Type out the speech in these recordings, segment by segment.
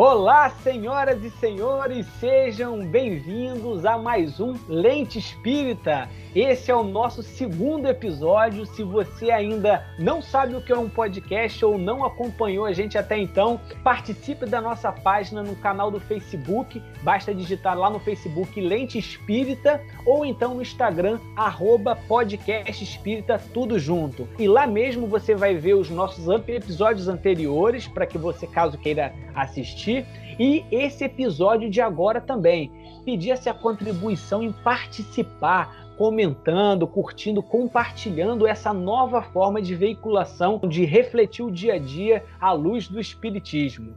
Olá, senhoras e senhores, sejam bem-vindos a mais um Lente Espírita. Esse é o nosso segundo episódio. Se você ainda não sabe o que é um podcast ou não acompanhou a gente até então, participe da nossa página no canal do Facebook. Basta digitar lá no Facebook Lente Espírita ou então no Instagram, arroba podcast espírita, tudo junto. E lá mesmo você vai ver os nossos episódios anteriores, para que você, caso queira assistir, e esse episódio de agora também. Pedir-se a contribuição em participar, comentando, curtindo, compartilhando essa nova forma de veiculação, de refletir o dia a dia à luz do Espiritismo.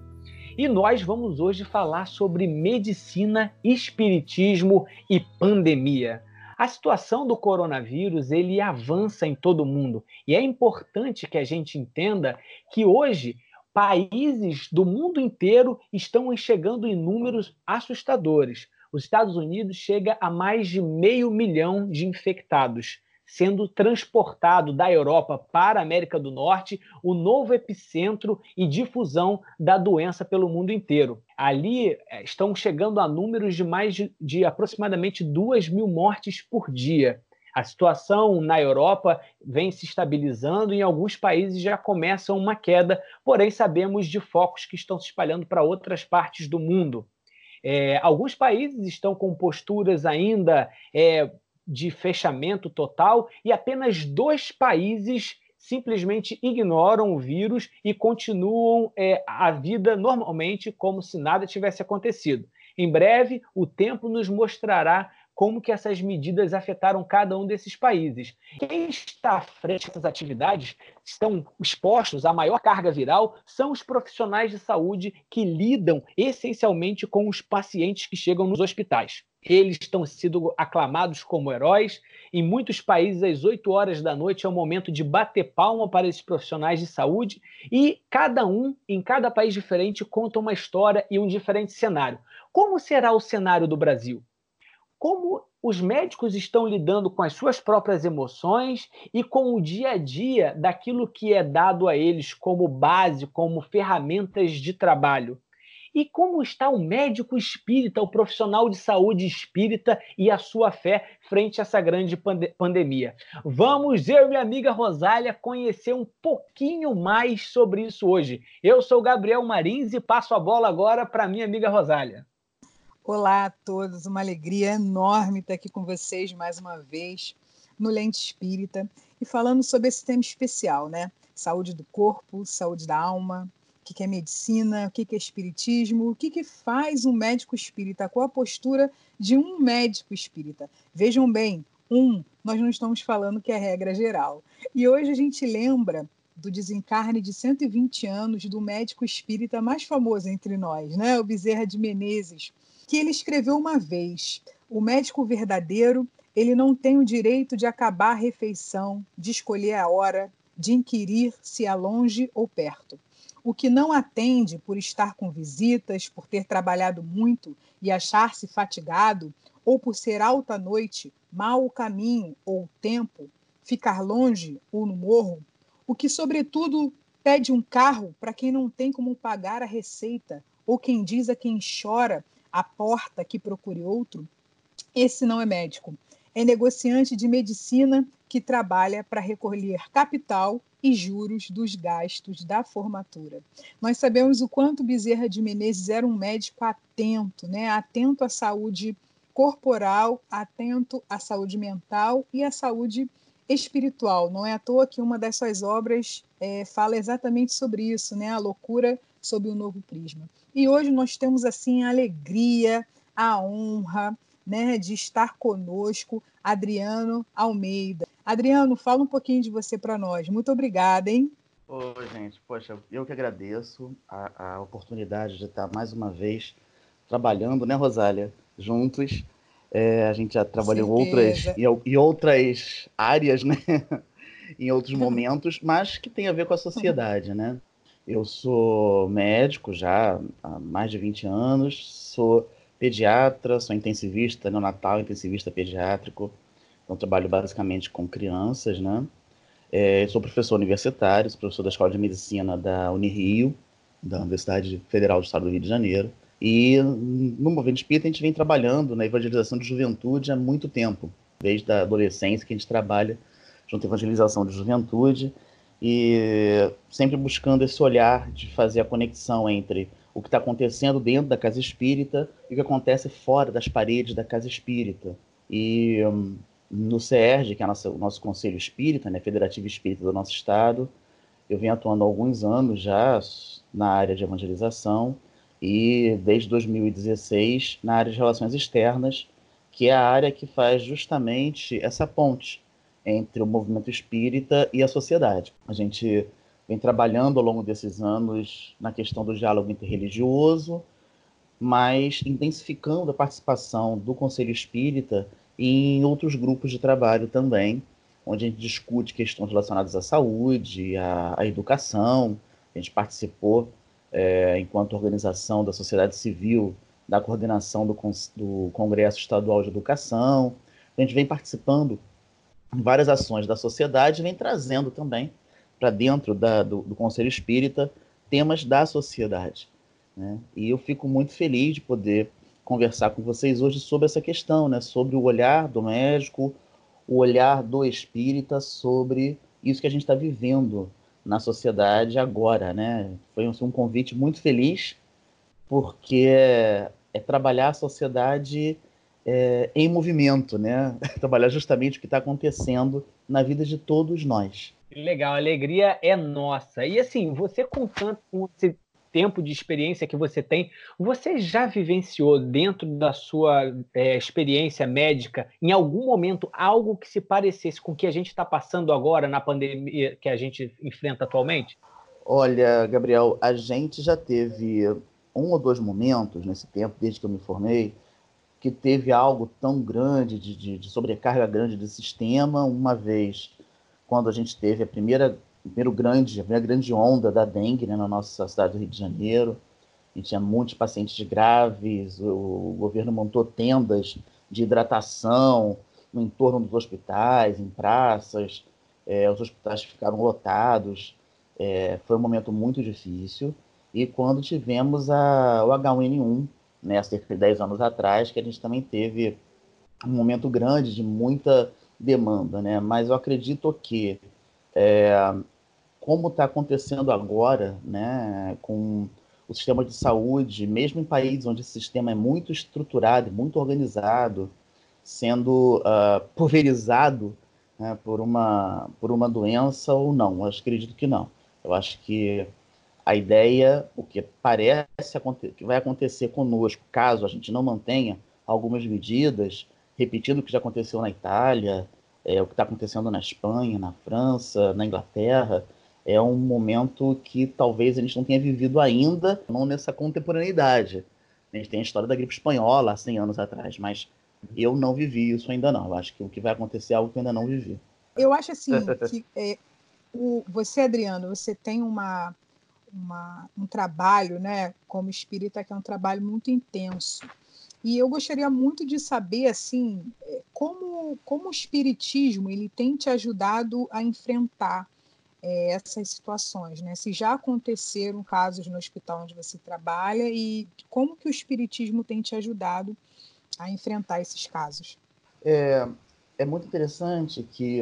E nós vamos hoje falar sobre medicina, espiritismo e pandemia. A situação do coronavírus ele avança em todo o mundo e é importante que a gente entenda que hoje países do mundo inteiro estão chegando em números assustadores os Estados Unidos chega a mais de meio milhão de infectados, sendo transportado da Europa para a América do Norte o novo epicentro e difusão da doença pelo mundo inteiro. Ali eh, estão chegando a números de mais de, de aproximadamente 2 mil mortes por dia. A situação na Europa vem se estabilizando e em alguns países já começa uma queda, porém sabemos de focos que estão se espalhando para outras partes do mundo. É, alguns países estão com posturas ainda é, de fechamento total e apenas dois países simplesmente ignoram o vírus e continuam é, a vida normalmente como se nada tivesse acontecido. Em breve, o tempo nos mostrará como que essas medidas afetaram cada um desses países. Quem está à frente dessas atividades estão expostos à maior carga viral são os profissionais de saúde que lidam essencialmente com os pacientes que chegam nos hospitais. Eles estão sendo aclamados como heróis. Em muitos países, às 8 horas da noite é o momento de bater palma para esses profissionais de saúde. E cada um, em cada país diferente, conta uma história e um diferente cenário. Como será o cenário do Brasil? Como os médicos estão lidando com as suas próprias emoções e com o dia a dia daquilo que é dado a eles como base, como ferramentas de trabalho. E como está o médico espírita, o profissional de saúde espírita e a sua fé frente a essa grande pande pandemia? Vamos, eu e minha amiga Rosália, conhecer um pouquinho mais sobre isso hoje. Eu sou Gabriel Marins e passo a bola agora para minha amiga Rosália. Olá a todos, uma alegria enorme estar aqui com vocês mais uma vez no Lente Espírita e falando sobre esse tema especial, né? Saúde do corpo, saúde da alma, o que é medicina, o que é espiritismo, o que faz um médico espírita, qual a postura de um médico espírita. Vejam bem, um, nós não estamos falando que é regra geral. E hoje a gente lembra do desencarne de 120 anos do médico espírita mais famoso entre nós, né? o Bezerra de Menezes, que ele escreveu uma vez: o médico verdadeiro ele não tem o direito de acabar a refeição, de escolher a hora, de inquirir se é longe ou perto. O que não atende por estar com visitas, por ter trabalhado muito e achar-se fatigado, ou por ser alta noite, mal o caminho ou o tempo, ficar longe ou no morro, o que, sobretudo, pede um carro para quem não tem como pagar a receita, ou quem diz a quem chora a porta que procure outro, esse não é médico. É negociante de medicina que trabalha para recolher capital e juros dos gastos da formatura. Nós sabemos o quanto Bezerra de Menezes era um médico atento, né? atento à saúde corporal, atento à saúde mental e à saúde espiritual. Não é à toa que uma das suas obras é, fala exatamente sobre isso, né? a loucura sob o um novo prisma. E hoje nós temos assim a alegria, a honra né, de estar conosco, Adriano Almeida. Adriano, fala um pouquinho de você para nós. Muito obrigada, hein? Oi, gente. Poxa, eu que agradeço a, a oportunidade de estar mais uma vez trabalhando, né, Rosália? Juntos. É, a gente já trabalhou em outras, em, em outras áreas, né? em outros momentos, mas que tem a ver com a sociedade, né? Eu sou médico já há mais de 20 anos, sou pediatra, sou intensivista neonatal, intensivista pediátrico, então trabalho basicamente com crianças, né? É, sou professor universitário, sou professor da Escola de Medicina da Unirio, da Universidade Federal do Estado do Rio de Janeiro. E no Movimento Espírita a gente vem trabalhando na evangelização de juventude há muito tempo, desde a adolescência que a gente trabalha junto à evangelização de juventude e sempre buscando esse olhar de fazer a conexão entre o que está acontecendo dentro da casa espírita e o que acontece fora das paredes da casa espírita. E um, no CERJ, que é o nosso conselho espírita, né, federativo espírita do nosso estado, eu venho atuando há alguns anos já na área de evangelização e desde 2016 na área de relações externas, que é a área que faz justamente essa ponte entre o movimento espírita e a sociedade. A gente vem trabalhando ao longo desses anos na questão do diálogo interreligioso, mas intensificando a participação do Conselho Espírita em outros grupos de trabalho também, onde a gente discute questões relacionadas à saúde, à, à educação. A gente participou, é, enquanto organização da sociedade civil, da coordenação do, do Congresso Estadual de Educação. A gente vem participando várias ações da sociedade vem trazendo também para dentro da, do, do, Conselho Espírita temas da sociedade. Né? E eu fico muito feliz de poder conversar com vocês hoje sobre essa questão, né? sobre o olhar do médico, o olhar do espírita sobre isso que a gente está vivendo na sociedade agora, né? Foi um, um convite muito feliz, porque é, é trabalhar a sociedade é, em movimento, né? trabalhar justamente o que está acontecendo na vida de todos nós. Legal, a alegria é nossa. E assim, você com tanto com esse tempo de experiência que você tem, você já vivenciou dentro da sua é, experiência médica, em algum momento, algo que se parecesse com o que a gente está passando agora na pandemia que a gente enfrenta atualmente? Olha, Gabriel, a gente já teve um ou dois momentos nesse tempo, desde que eu me formei, que teve algo tão grande, de, de, de sobrecarga grande do sistema, uma vez quando a gente teve a primeira primeiro grande, a primeira grande onda da dengue né, na nossa cidade do Rio de Janeiro. E tinha muitos pacientes graves, o, governo montou tendas de hidratação no entorno dos hospitais, em praças, é, os hospitais ficaram lotados. É, foi um momento muito difícil. E quando tivemos a, o H1N1, né, cerca de 10 anos atrás, que a gente também teve um momento grande de muita demanda, né? Mas eu acredito que é, como está acontecendo agora, né, com o sistema de saúde, mesmo em países onde esse sistema é muito estruturado, muito organizado, sendo uh, pulverizado né, por, uma, por uma doença ou não. Eu acredito que não. Eu acho que a ideia, o que parece que vai acontecer conosco, caso a gente não mantenha algumas medidas, repetindo o que já aconteceu na Itália, é, o que está acontecendo na Espanha, na França, na Inglaterra, é um momento que talvez a gente não tenha vivido ainda, não nessa contemporaneidade. A gente tem a história da gripe espanhola há 100 anos atrás, mas eu não vivi isso ainda não. Eu acho que o que vai acontecer é algo que eu ainda não vivi. Eu acho assim que é, o, você, Adriano, você tem uma, uma, um trabalho, né, como espírita, que é um trabalho muito intenso. E eu gostaria muito de saber, assim, é, como, como o espiritismo ele tem te ajudado a enfrentar é, essas situações, né? Se já aconteceram casos no hospital onde você trabalha e como que o espiritismo tem te ajudado a enfrentar esses casos? É, é muito interessante que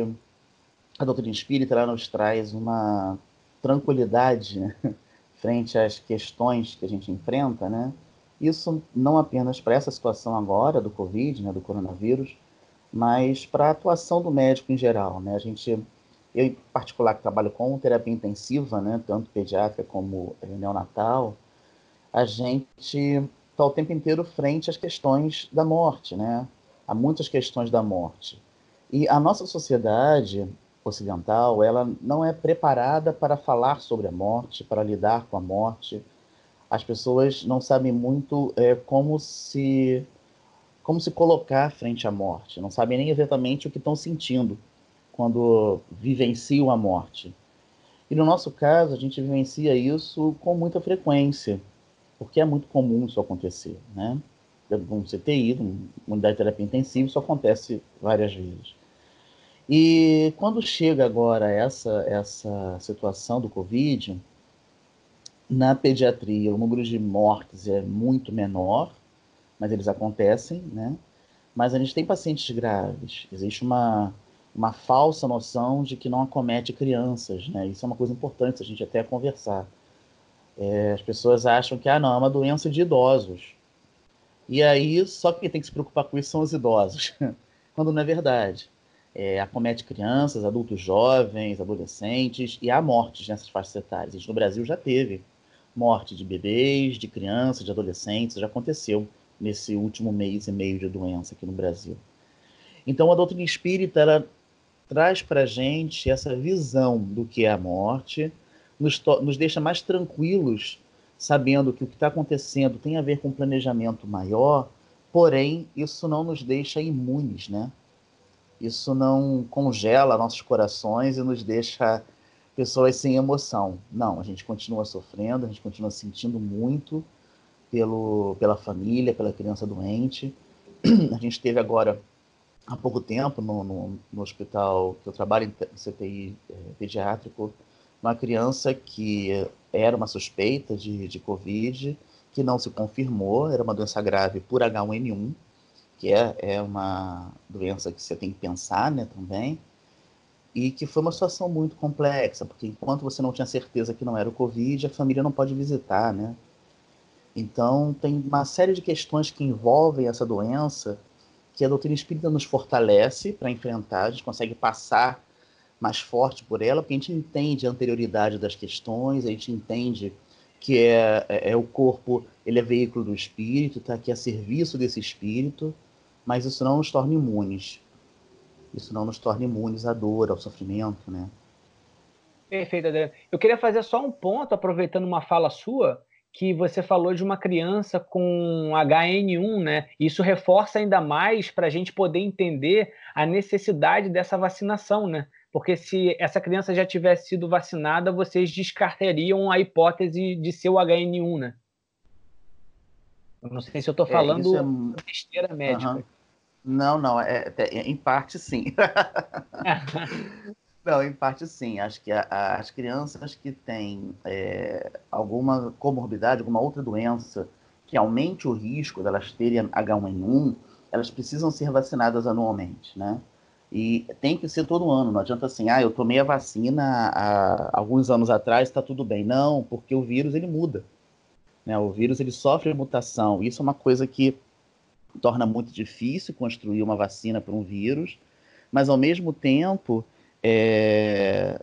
a doutrina espírita nos traz uma tranquilidade frente às questões que a gente enfrenta, né? Isso não apenas para essa situação agora do Covid, né, do coronavírus, mas para a atuação do médico em geral, né? A gente eu, em particular, que trabalho com terapia intensiva, né, tanto pediátrica como eh, neonatal, a gente está o tempo inteiro frente às questões da morte, né? Há muitas questões da morte. E a nossa sociedade ocidental, ela não é preparada para falar sobre a morte, para lidar com a morte. As pessoas não sabem muito é, como se como se colocar frente à morte, não sabem nem exatamente o que estão sentindo quando vivenciam a morte. E no nosso caso, a gente vivencia isso com muita frequência, porque é muito comum isso acontecer, né? Um CTI, uma unidade de terapia intensiva, isso acontece várias vezes. E quando chega agora essa, essa situação do Covid, Na pediatria, o número de mortes é muito menor, mas eles acontecem, né? Mas a gente tem pacientes graves. Existe uma, uma falsa noção de que não acomete crianças, né? Isso é uma coisa importante a gente até conversar. É, as pessoas acham que, ah, não, é uma doença de idosos. E aí, só quem tem que se preocupar com isso são os idosos, quando não é verdade. É, acomete crianças, adultos jovens, adolescentes, e há mortes nessas faixas etárias. Isso no Brasil já teve morte de bebês, de crianças, de adolescentes, já aconteceu nesse último mês e meio de doença aqui no Brasil. Então, a doutrina espírita ela traz para a gente essa visão do que é a morte, nos, nos deixa mais tranquilos, sabendo que o que está acontecendo tem a ver com um planejamento maior, porém, isso não nos deixa imunes, né? Isso não congela nossos corações e nos deixa pessoas sem emoção. Não, a gente continua sofrendo, a gente continua sentindo muito pelo, pela família, pela criança doente. A gente teve agora, há pouco tempo, no, no, no hospital que eu trabalho, em CTI é, pediátrico, uma criança que era uma suspeita de, de Covid, que não se confirmou, era uma doença grave por H1N1, que é, é uma doença que você tem que pensar né, também, e que foi uma situação muito complexa, porque enquanto você não tinha certeza que não era o Covid, a família não pode visitar, né? Então, tem uma série de questões que envolvem essa doença que a doutrina espírita nos fortalece para enfrentar, a gente consegue passar mais forte por ela, porque a gente entende a anterioridade das questões, a gente entende que é, é, é o corpo, ele é veículo do espírito, está aqui a serviço desse espírito, mas isso não nos torna imunes. Isso não nos torna imunes à dor, ao sofrimento, né? Perfeito, Adriano. Eu queria fazer só um ponto, aproveitando uma fala sua, que você falou de uma criança com HN1, né? Isso reforça ainda mais para a gente poder entender a necessidade dessa vacinação, né? porque se essa criança já tivesse sido vacinada, vocês descartariam a hipótese de ser o HN1, né? Eu não sei se eu estou é, falando é, é... besteira médica. Uhum. Não, não, é, é, em parte sim. não, em parte sim. Acho que a, a, as crianças que têm é, alguma comorbidade, alguma outra doença que aumente o risco delas terem H1N1, elas precisam ser vacinadas anualmente, né? E tem que ser todo ano, não adianta assim, ah, eu tomei a vacina há alguns anos atrás, está tudo bem. Não, porque o vírus ele muda. Né? O vírus ele sofre mutação. Isso é uma coisa que torna muito difícil construir uma vacina para um vírus, mas ao mesmo tempo é...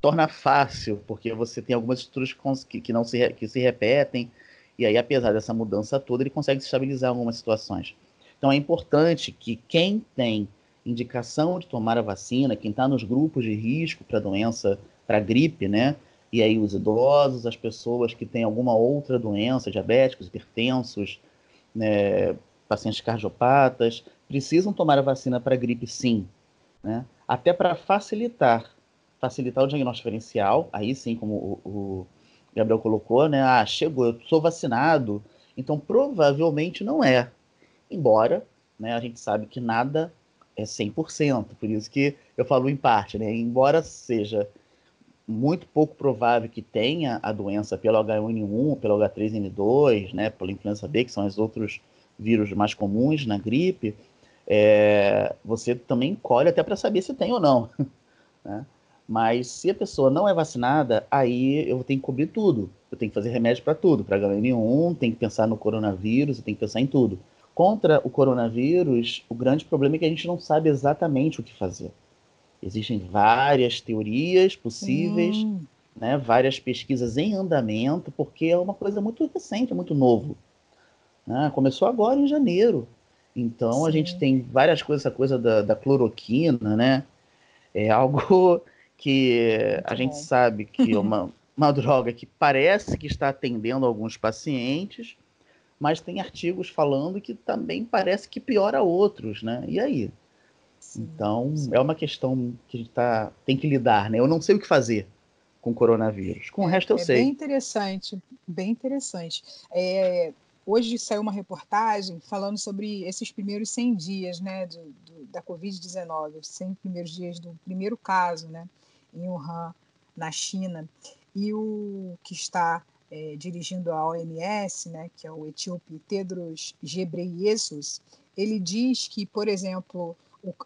torna fácil, porque você tem algumas estruturas que, que não se, que se repetem, e aí, apesar dessa mudança toda, ele consegue estabilizar algumas situações. Então é importante que quem tem indicação de tomar a vacina, quem está nos grupos de risco para doença, para gripe, né? E aí os idosos, as pessoas que têm alguma outra doença, diabéticos, hipertensos, né, pacientes cardiopatas, precisam tomar a vacina para gripe sim, né? Até para facilitar, facilitar o diagnóstico diferencial, aí sim, como o, o Gabriel colocou, né? Ah, chegou, eu sou vacinado, então provavelmente não é. Embora, né, a gente sabe que nada é 100%. Por isso que eu falo em parte, né? Embora seja muito pouco provável que tenha a doença pelo H1N1, pelo H3N2, né, pela influenza B, que são os outros vírus mais comuns na gripe, é, você também colhe até para saber se tem ou não. Né? Mas se a pessoa não é vacinada, aí eu tenho que cobrir tudo. Eu tenho que fazer remédio para tudo, para H1N1, tem que pensar no coronavírus, eu tenho que pensar em tudo. Contra o coronavírus, o grande problema é que a gente não sabe exatamente o que fazer. Existem várias teorias possíveis, hum. né, várias pesquisas em andamento, porque é uma coisa muito recente, muito novo. Né? Começou agora em janeiro. Então Sim. a gente tem várias coisas, essa coisa da, da cloroquina, né? É algo que muito a gente sabe que é uma, uma droga que parece que está atendendo alguns pacientes, mas tem artigos falando que também parece que piora outros, né? E aí? Sim, então, sim. é uma questão que a gente tá, tem que lidar, né? Eu não sei o que fazer com o coronavírus. Com o resto eu é sei. Bem interessante, bem interessante. É, hoje saiu uma reportagem falando sobre esses primeiros 100 dias, né, do, do, da Covid-19, os 100 primeiros dias do primeiro caso, né, em Wuhan, na China, e o que está é, dirigindo a OMS, né, que é o etíope Tedros Ghebreyesus, ele diz que, por exemplo,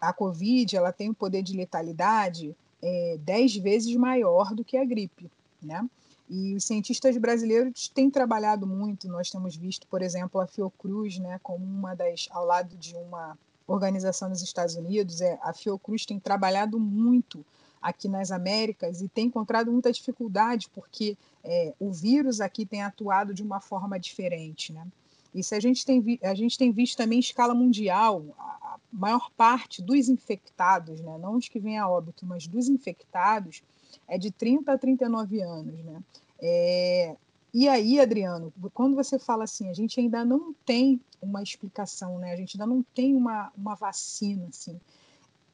a COVID ela tem um poder de letalidade é, dez vezes maior do que a gripe, né? E os cientistas brasileiros têm trabalhado muito. Nós temos visto, por exemplo, a Fiocruz, né, como uma das, ao lado de uma organização nos Estados Unidos, é, a Fiocruz tem trabalhado muito aqui nas Américas e tem encontrado muita dificuldade porque é, o vírus aqui tem atuado de uma forma diferente, né? E se a gente tem, a gente tem visto também em escala mundial, a maior parte dos infectados, né, não os que vêm a óbito, mas dos infectados, é de 30 a 39 anos. Né? É, e aí, Adriano, quando você fala assim, a gente ainda não tem uma explicação, né? a gente ainda não tem uma, uma vacina. Assim.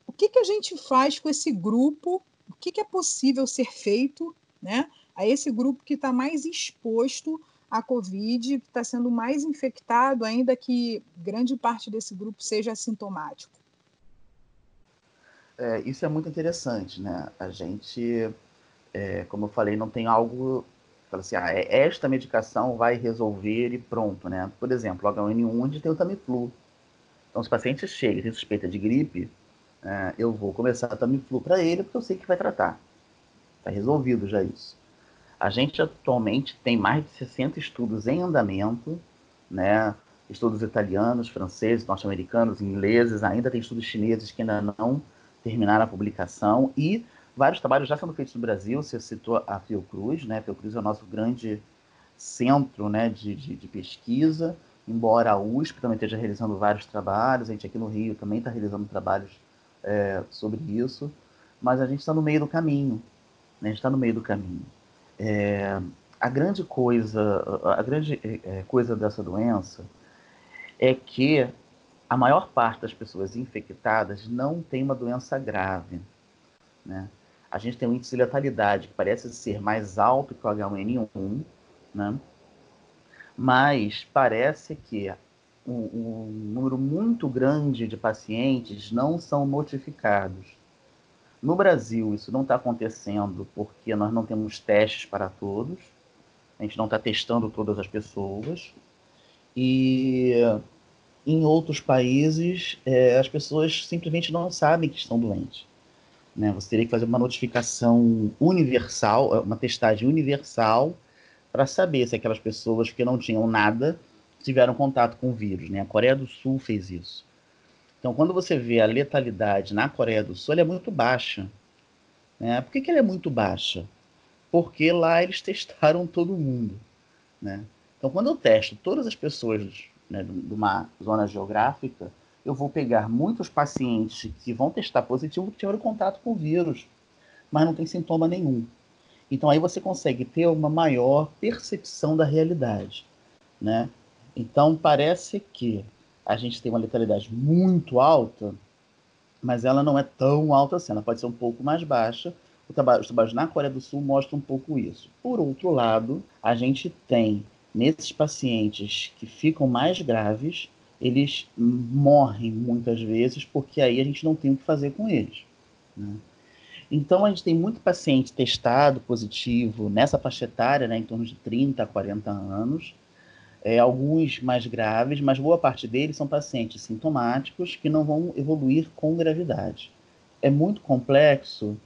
O que, que a gente faz com esse grupo? O que, que é possível ser feito né, a esse grupo que está mais exposto à Covid, que está sendo mais infectado, ainda que grande parte desse grupo seja assintomático? É, isso é muito interessante, né? A gente, é, como eu falei, não tem algo fala assim, ah, é, esta medicação vai resolver e pronto, né? Por exemplo, o H1N1 a gente tem o Tamiflu. Então, se o paciente chega e suspeita de gripe, é, eu vou começar a Tamiflu para ele, porque eu sei que vai tratar. Está resolvido já isso. A gente atualmente tem mais de 60 estudos em andamento, né? Estudos italianos, franceses, norte-americanos, ingleses, ainda tem estudos chineses que ainda não terminaram a publicação e vários trabalhos já sendo feitos no Brasil. Você citou a Fiocruz, né? A Fiocruz é o nosso grande centro né, de, de, de pesquisa, embora a USP também esteja realizando vários trabalhos, a gente aqui no Rio também está realizando trabalhos é, sobre isso, mas a gente está no meio do caminho, né? a gente está no meio do caminho. É, a grande coisa, a grande é, coisa dessa doença é que a maior parte das pessoas infectadas não tem uma doença grave. Né? A gente tem um índice de letalidade que parece ser mais alto que o H1N1, né? mas parece que um, um número muito grande de pacientes não são notificados. No Brasil, isso não está acontecendo porque nós não temos testes para todos, a gente não está testando todas as pessoas. E em outros países, é, as pessoas simplesmente não sabem que estão doentes. Né? Você teria que fazer uma notificação universal, é, uma testagem universal, para saber se aquelas pessoas que não tinham nada tiveram contato com o vírus. Né? A Coreia do Sul fez isso. Então, quando você vê a letalidade na Coreia do Sul, ela é muito baixa. Né? Por que, que ela é muito baixa? Porque lá eles testaram todo mundo. Né? Então, quando eu testo todas as pessoas né, de uma zona geográfica, eu vou pegar muitos pacientes que vão testar positivo que tiveram contato com o vírus, mas não tem sintoma nenhum. Então aí você consegue ter uma maior percepção da realidade, né? Então parece que a gente tem uma letalidade muito alta, mas ela não é tão alta assim, ela pode ser um pouco mais baixa. Os trabalhos na Coreia do Sul mostram um pouco isso. Por outro lado, a gente tem nesses pacientes que ficam mais graves, eles morrem muitas vezes porque aí a gente não tem o que fazer com eles. Né? Então a gente tem muito paciente testado positivo nessa faixa etária, né, em torno de 30 a 40 anos, é, alguns mais graves, mas boa parte deles são pacientes sintomáticos que não vão evoluir com gravidade. É muito complexo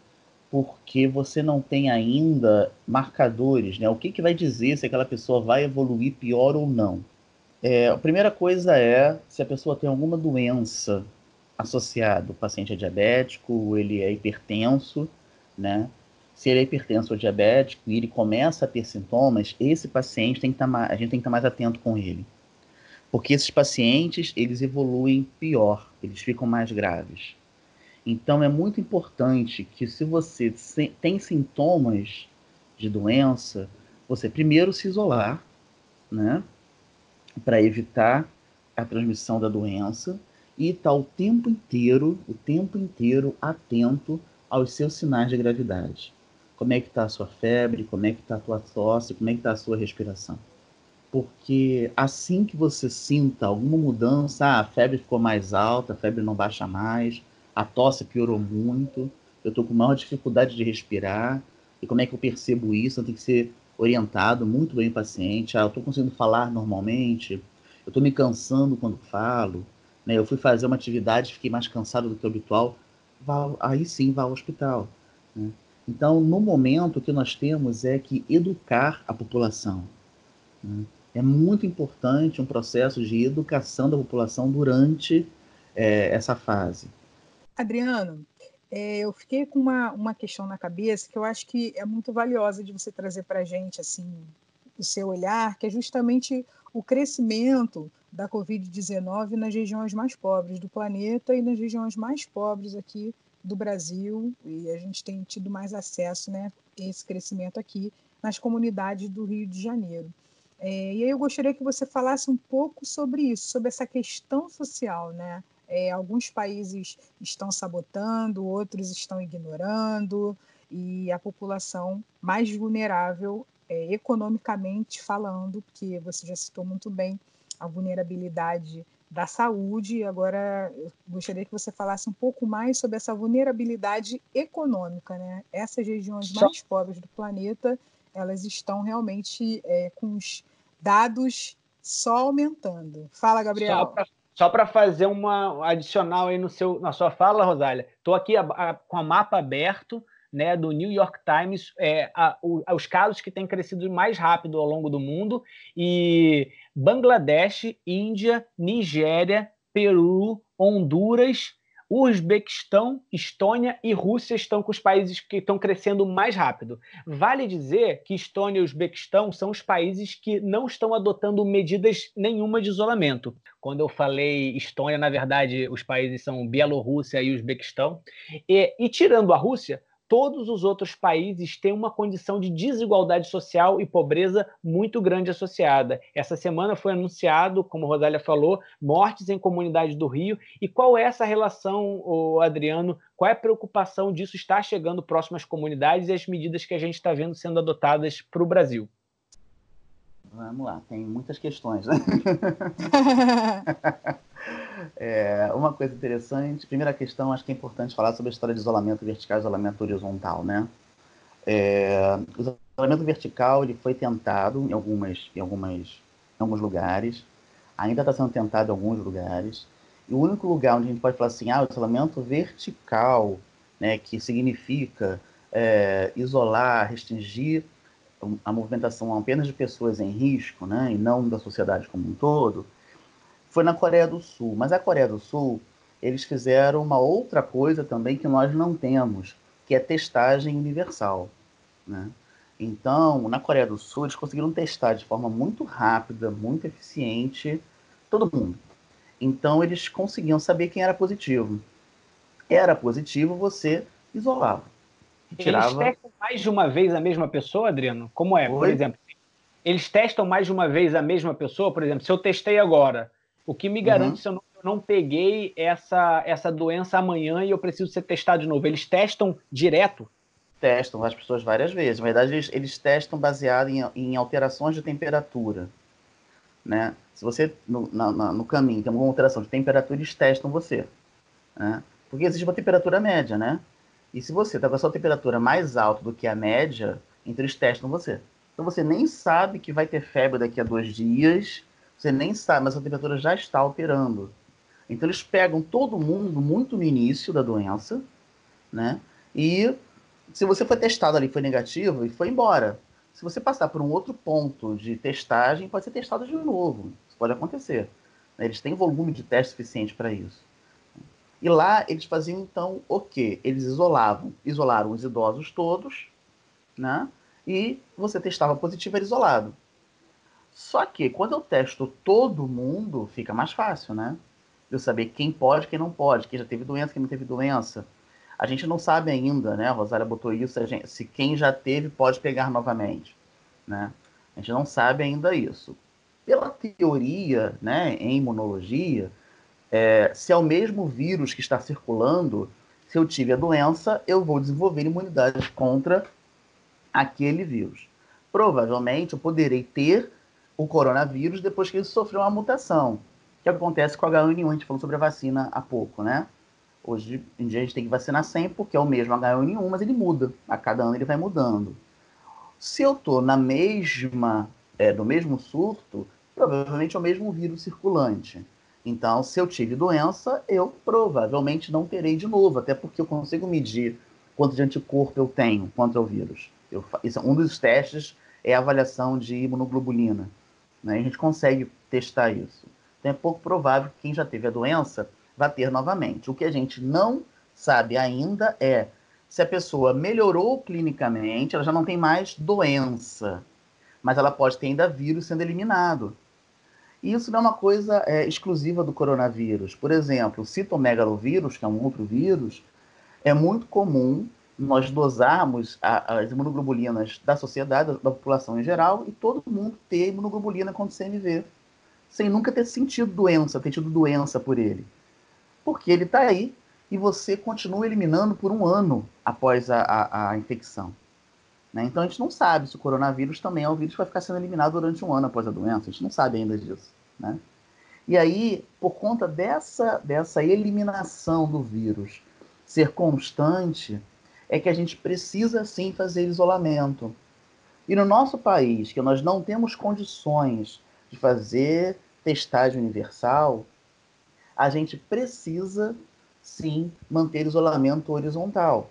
porque você não tem ainda marcadores, né? O que, que vai dizer se aquela pessoa vai evoluir pior ou não? É, a primeira coisa é se a pessoa tem alguma doença associada. O paciente é diabético, ele é hipertenso, né? Se ele é hipertenso ou diabético e ele começa a ter sintomas, esse paciente tem que estar tá mais, a gente tem que estar tá mais atento com ele. Porque esses pacientes, eles evoluem pior, eles ficam mais graves. Então é muito importante que se você tem sintomas de doença, você primeiro se isolar, né, para evitar a transmissão da doença e estar tá o tempo inteiro, o tempo inteiro atento aos seus sinais de gravidade. Como é que está a sua febre, como é que está a tua tosse, como é que está a sua respiração. Porque assim que você sinta alguma mudança, ah, a febre ficou mais alta, a febre não baixa mais, a tosse piorou muito, eu estou com maior dificuldade de respirar, e como é que eu percebo isso? Eu tenho que ser orientado muito bem o paciente. Ah, eu estou conseguindo falar normalmente, eu estou me cansando quando falo, né? eu fui fazer uma atividade, fiquei mais cansado do que o habitual, vá, aí sim vá ao hospital. Né? Então, no momento, o que nós temos é que educar a população. Né? É muito importante um processo de educação da população durante é, essa fase. Adriano, é, eu fiquei com uma, uma questão na cabeça que eu acho que é muito valiosa de você trazer para a gente, assim, o seu olhar, que é justamente o crescimento da Covid-19 nas regiões mais pobres do planeta e nas regiões mais pobres aqui do Brasil, e a gente tem tido mais acesso né, a esse crescimento aqui nas comunidades do Rio de Janeiro. É, e aí eu gostaria que você falasse um pouco sobre isso, sobre essa questão social, né? É, alguns países estão sabotando, outros estão ignorando, e a população mais vulnerável, é, economicamente falando, porque você já citou muito bem a vulnerabilidade da saúde, agora eu gostaria que você falasse um pouco mais sobre essa vulnerabilidade econômica, né? Essas regiões mais pobres do planeta, elas estão realmente é, com os dados só aumentando. Fala, Gabriel. Só só para fazer uma adicional aí no seu, na sua fala, Rosália, estou aqui a, a, com o mapa aberto né, do New York Times, é, a, o, os casos que têm crescido mais rápido ao longo do mundo, e Bangladesh, Índia, Nigéria, Peru, Honduras, Uzbequistão, Estônia e Rússia estão com os países que estão crescendo mais rápido. Vale dizer que Estônia e Uzbequistão são os países que não estão adotando medidas nenhuma de isolamento. Quando eu falei Estônia, na verdade, os países são Bielorrússia e Uzbequistão. E, e tirando a Rússia, todos os outros países têm uma condição de desigualdade social e pobreza muito grande associada. Essa semana foi anunciado, como a Rosália falou, mortes em comunidades do Rio. E qual é essa relação, Adriano? Qual é a preocupação disso estar chegando próximo às comunidades e as medidas que a gente está vendo sendo adotadas para o Brasil? Vamos lá, tem muitas questões, né? É, uma coisa interessante, primeira questão, acho que é importante falar sobre a história de isolamento vertical e isolamento horizontal, né? É, o isolamento vertical ele foi tentado em, algumas, em, algumas, em alguns lugares, ainda está sendo tentado em alguns lugares, e o único lugar onde a gente pode falar assim, ah, o isolamento vertical, né, que significa é, isolar, restringir a movimentação apenas de pessoas em risco, né, e não da sociedade como um todo, foi na Coreia do Sul. Mas a Coreia do Sul, eles fizeram uma outra coisa também que nós não temos, que é testagem universal. Né? Então, na Coreia do Sul, eles conseguiram testar de forma muito rápida, muito eficiente, todo mundo. Então, eles conseguiam saber quem era positivo. Era positivo, você isolava. Tirava... Eles testam mais de uma vez a mesma pessoa, Adriano? Como é, Oi? por exemplo? Eles testam mais de uma vez a mesma pessoa? Por exemplo, se eu testei agora o que me garante uhum. se eu não, eu não, peguei essa, essa doença amanhã e eu preciso ser testado de novo? Eles testam direto? Testam as pessoas várias vezes. Na verdade, eles, eles testam baseado em, em alterações de temperatura. Né? Se você, no, na, no caminho, tem alguma alteração de temperatura, eles testam você. Né? Porque existe uma temperatura média, né? E se você está com a sua temperatura mais alta do que a média, então eles testam você. Então você nem sabe que vai ter febre daqui a dois dias, você nem sabe, mas a temperatura já está alterando. Então eles pegam todo mundo muito no início da doença, né? E se você foi testado ali, foi negativo e foi embora. Se você passar por um outro ponto de testagem, pode ser testado de novo. Isso pode acontecer. Eles têm volume de teste suficiente para isso. E lá eles faziam então o quê? Eles isolavam, isolaram os idosos todos, né? E você testava positivo, era isolado. Só que quando eu testo todo mundo, fica mais fácil, né? Eu saber quem pode, quem não pode, quem já teve doença, quem não teve doença. A gente não sabe ainda, né? A Rosária botou isso, gente, se quem já teve pode pegar novamente, né? A gente não sabe ainda isso. Pela teoria, né, em imunologia, é, se é o mesmo vírus que está circulando, se eu tive a doença, eu vou desenvolver imunidade contra aquele vírus. Provavelmente eu poderei ter o coronavírus depois que ele sofreu uma mutação, que acontece com o H1N1, a gente falou sobre a vacina há pouco, né? Hoje em dia a gente tem que vacinar sempre, porque é o mesmo H1N1, mas ele muda. A cada ano ele vai mudando. Se eu estou na mesma, é, no mesmo surto, provavelmente é o mesmo vírus circulante. Então, se eu tive doença, eu provavelmente não terei de novo, até porque eu consigo medir quanto de anticorpo eu tenho contra o vírus. Eu, isso, um dos testes é a avaliação de imunoglobulina. Né? A gente consegue testar isso. Então, é pouco provável que quem já teve a doença vá ter novamente. O que a gente não sabe ainda é se a pessoa melhorou clinicamente, ela já não tem mais doença, mas ela pode ter ainda vírus sendo eliminado. E isso não é uma coisa é, exclusiva do coronavírus. Por exemplo, o citomegalovírus, que é um outro vírus, é muito comum nós dosarmos a, as imunoglobulinas da sociedade, da, da população em geral, e todo mundo ter imunoglobulina contra CMV, sem nunca ter sentido doença, ter tido doença por ele. Porque ele está aí e você continua eliminando por um ano após a, a, a infecção. Né? Então a gente não sabe se o coronavírus também é um vírus que vai ficar sendo eliminado durante um ano após a doença, a gente não sabe ainda disso. Né? E aí, por conta dessa, dessa eliminação do vírus ser constante, é que a gente precisa sim fazer isolamento. E no nosso país, que nós não temos condições de fazer testagem universal, a gente precisa sim manter isolamento horizontal.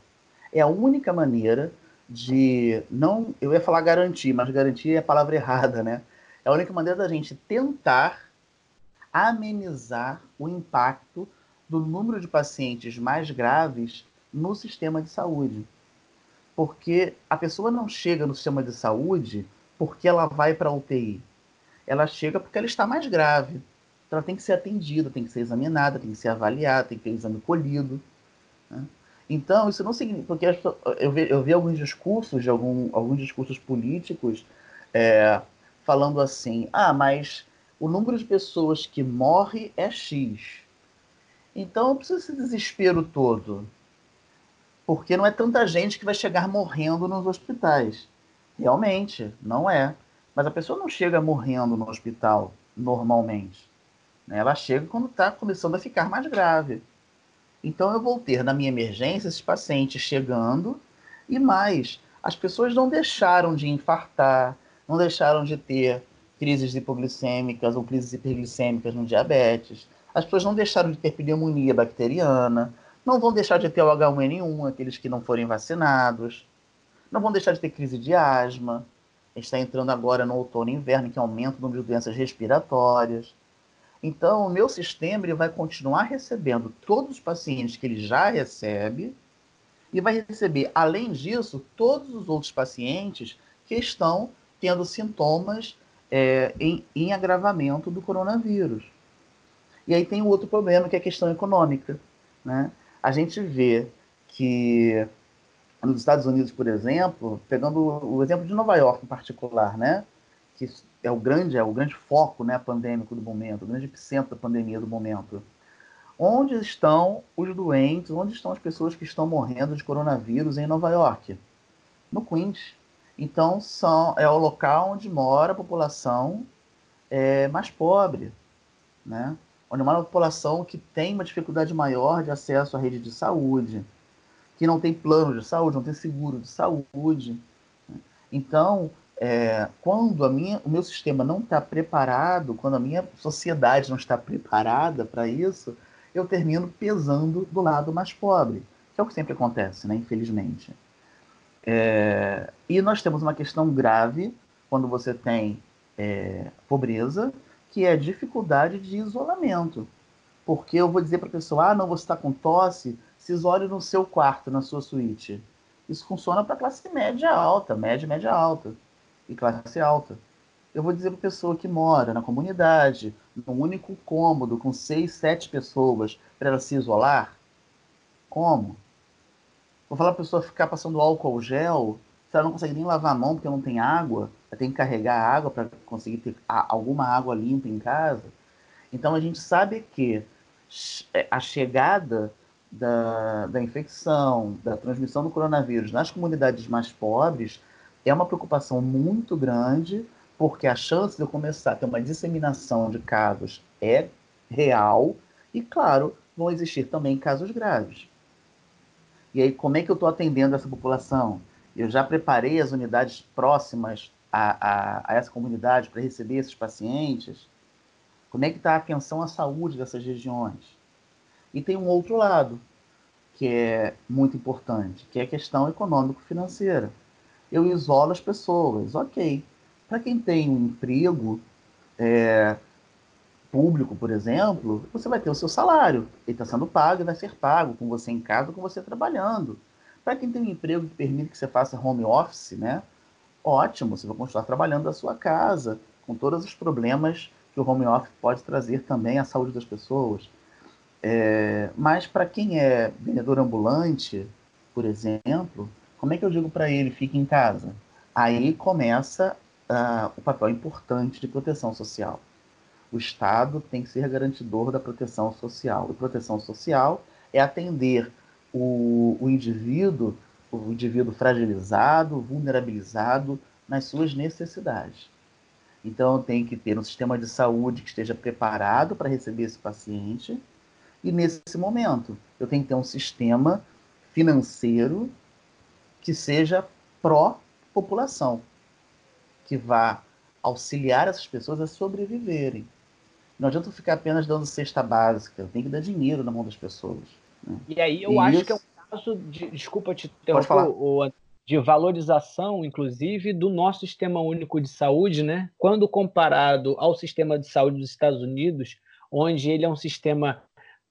É a única maneira de não, eu ia falar garantir, mas garantir é a palavra errada, né? É a única maneira da gente tentar amenizar o impacto do número de pacientes mais graves no sistema de saúde. Porque a pessoa não chega no sistema de saúde porque ela vai para a UTI. Ela chega porque ela está mais grave. Então ela tem que ser atendida, tem que ser examinada, tem que ser avaliada, tem que ter exame colhido. Né? Então, isso não significa. Porque eu vi, eu vi alguns discursos, de algum, alguns discursos políticos, é, falando assim: ah, mas o número de pessoas que morre é X. Então, não precisa desespero todo. Porque não é tanta gente que vai chegar morrendo nos hospitais. Realmente, não é. Mas a pessoa não chega morrendo no hospital normalmente. Né? Ela chega quando está começando a ficar mais grave. Então eu vou ter na minha emergência esses pacientes chegando e mais, as pessoas não deixaram de infartar, não deixaram de ter crises hipoglicêmicas ou crises hiperglicêmicas no diabetes. As pessoas não deixaram de ter pneumonia bacteriana, não vão deixar de ter o H1N1, aqueles que não forem vacinados, não vão deixar de ter crise de asma. Está entrando agora no outono e inverno, que aumenta o número de doenças respiratórias. Então, o meu sistema ele vai continuar recebendo todos os pacientes que ele já recebe e vai receber, além disso, todos os outros pacientes que estão tendo sintomas é, em, em agravamento do coronavírus. E aí tem outro problema, que é a questão econômica. Né? A gente vê que nos Estados Unidos, por exemplo, pegando o exemplo de Nova York em particular, né? que é o grande, é o grande foco né, pandêmico do momento, o grande epicentro da pandemia do momento. Onde estão os doentes, onde estão as pessoas que estão morrendo de coronavírus em Nova York? No Queens. Então, são, é o local onde mora a população é, mais pobre, né? Onde mora a população que tem uma dificuldade maior de acesso à rede de saúde, que não tem plano de saúde, não tem seguro de saúde. Então, é, quando a minha, o meu sistema não está preparado, quando a minha sociedade não está preparada para isso, eu termino pesando do lado mais pobre, que é o que sempre acontece, né, infelizmente. É, e nós temos uma questão grave quando você tem é, pobreza, que é dificuldade de isolamento. Porque eu vou dizer para a pessoa, ah, não, você está com tosse, se isole no seu quarto, na sua suíte. Isso funciona para classe média alta, média, média alta e classe alta. Eu vou dizer para a pessoa que mora na comunidade, num único cômodo, com seis, sete pessoas, para ela se isolar? Como? Vou falar para a pessoa ficar passando álcool gel, se ela não consegue nem lavar a mão porque não tem água, tem que carregar água para conseguir ter alguma água limpa em casa. Então a gente sabe que é, a chegada da, da infecção, da transmissão do coronavírus nas comunidades mais pobres é uma preocupação muito grande, porque a chance de eu começar a ter uma disseminação de casos é real, e claro, vão existir também casos graves. E aí, como é que eu estou atendendo essa população? eu já preparei as unidades próximas a, a, a essa comunidade para receber esses pacientes, como é que está a atenção à saúde dessas regiões? E tem um outro lado, que é muito importante, que é a questão econômico-financeira. Eu isolo as pessoas, ok. Para quem tem um emprego é, público, por exemplo, você vai ter o seu salário. Ele está sendo pago e vai ser pago com você em casa, com você trabalhando. Para quem tem um emprego que permite que você faça home office, né? Ótimo, você vai continuar trabalhando da sua casa, com todos os problemas que o home office pode trazer também à saúde das pessoas. É, mas para quem é vendedor ambulante, por exemplo, como é que eu digo para ele fique em casa? Aí começa uh, o papel importante de proteção social. O Estado tem que ser garantidor da proteção social. E proteção social é atender o, o indivíduo, o indivíduo fragilizado, vulnerabilizado nas suas necessidades. Então, tem que ter um sistema de saúde que esteja preparado para receber esse paciente. E nesse momento, eu tenho que ter um sistema financeiro que seja pró-população que vá auxiliar essas pessoas a sobreviverem. Não adianta ficar apenas dando cesta básica, tem que dar dinheiro na mão das pessoas. Né? E aí eu e acho isso... que é um caso de, desculpa te interromper, de valorização, inclusive, do nosso sistema único de saúde, né? Quando comparado ao sistema de saúde dos Estados Unidos, onde ele é um sistema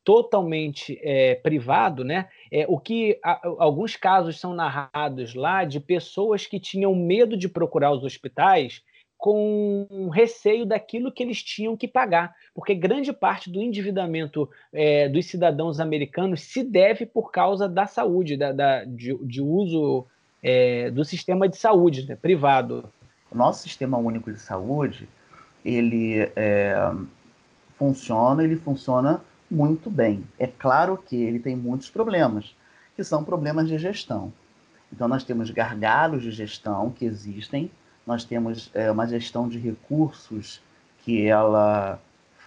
totalmente é, privado, né? É, o que a, alguns casos são narrados lá de pessoas que tinham medo de procurar os hospitais com receio daquilo que eles tinham que pagar, porque grande parte do endividamento é, dos cidadãos americanos se deve por causa da saúde, da, da de, de, uso é, do sistema de saúde né, privado. O nosso sistema único de saúde, ele é, funciona, ele funciona muito bem. É claro que ele tem muitos problemas, que são problemas de gestão. Então, nós temos gargalos de gestão que existem, nós temos é, uma gestão de recursos que ela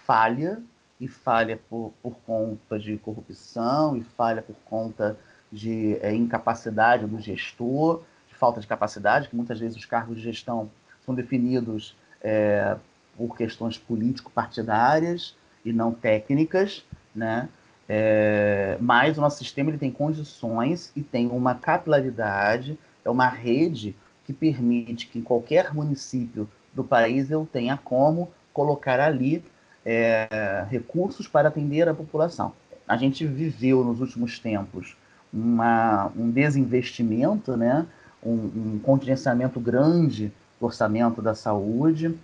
falha, e falha por, por conta de corrupção, e falha por conta de é, incapacidade do gestor, de falta de capacidade, que muitas vezes os cargos de gestão são definidos é, por questões político-partidárias e não técnicas, né? É, mas o nosso sistema ele tem condições e tem uma capilaridade, é uma rede que permite que qualquer município do país eu tenha como colocar ali é, recursos para atender a população. A gente viveu nos últimos tempos uma, um desinvestimento, né? um, um contingenciamento grande do orçamento da saúde.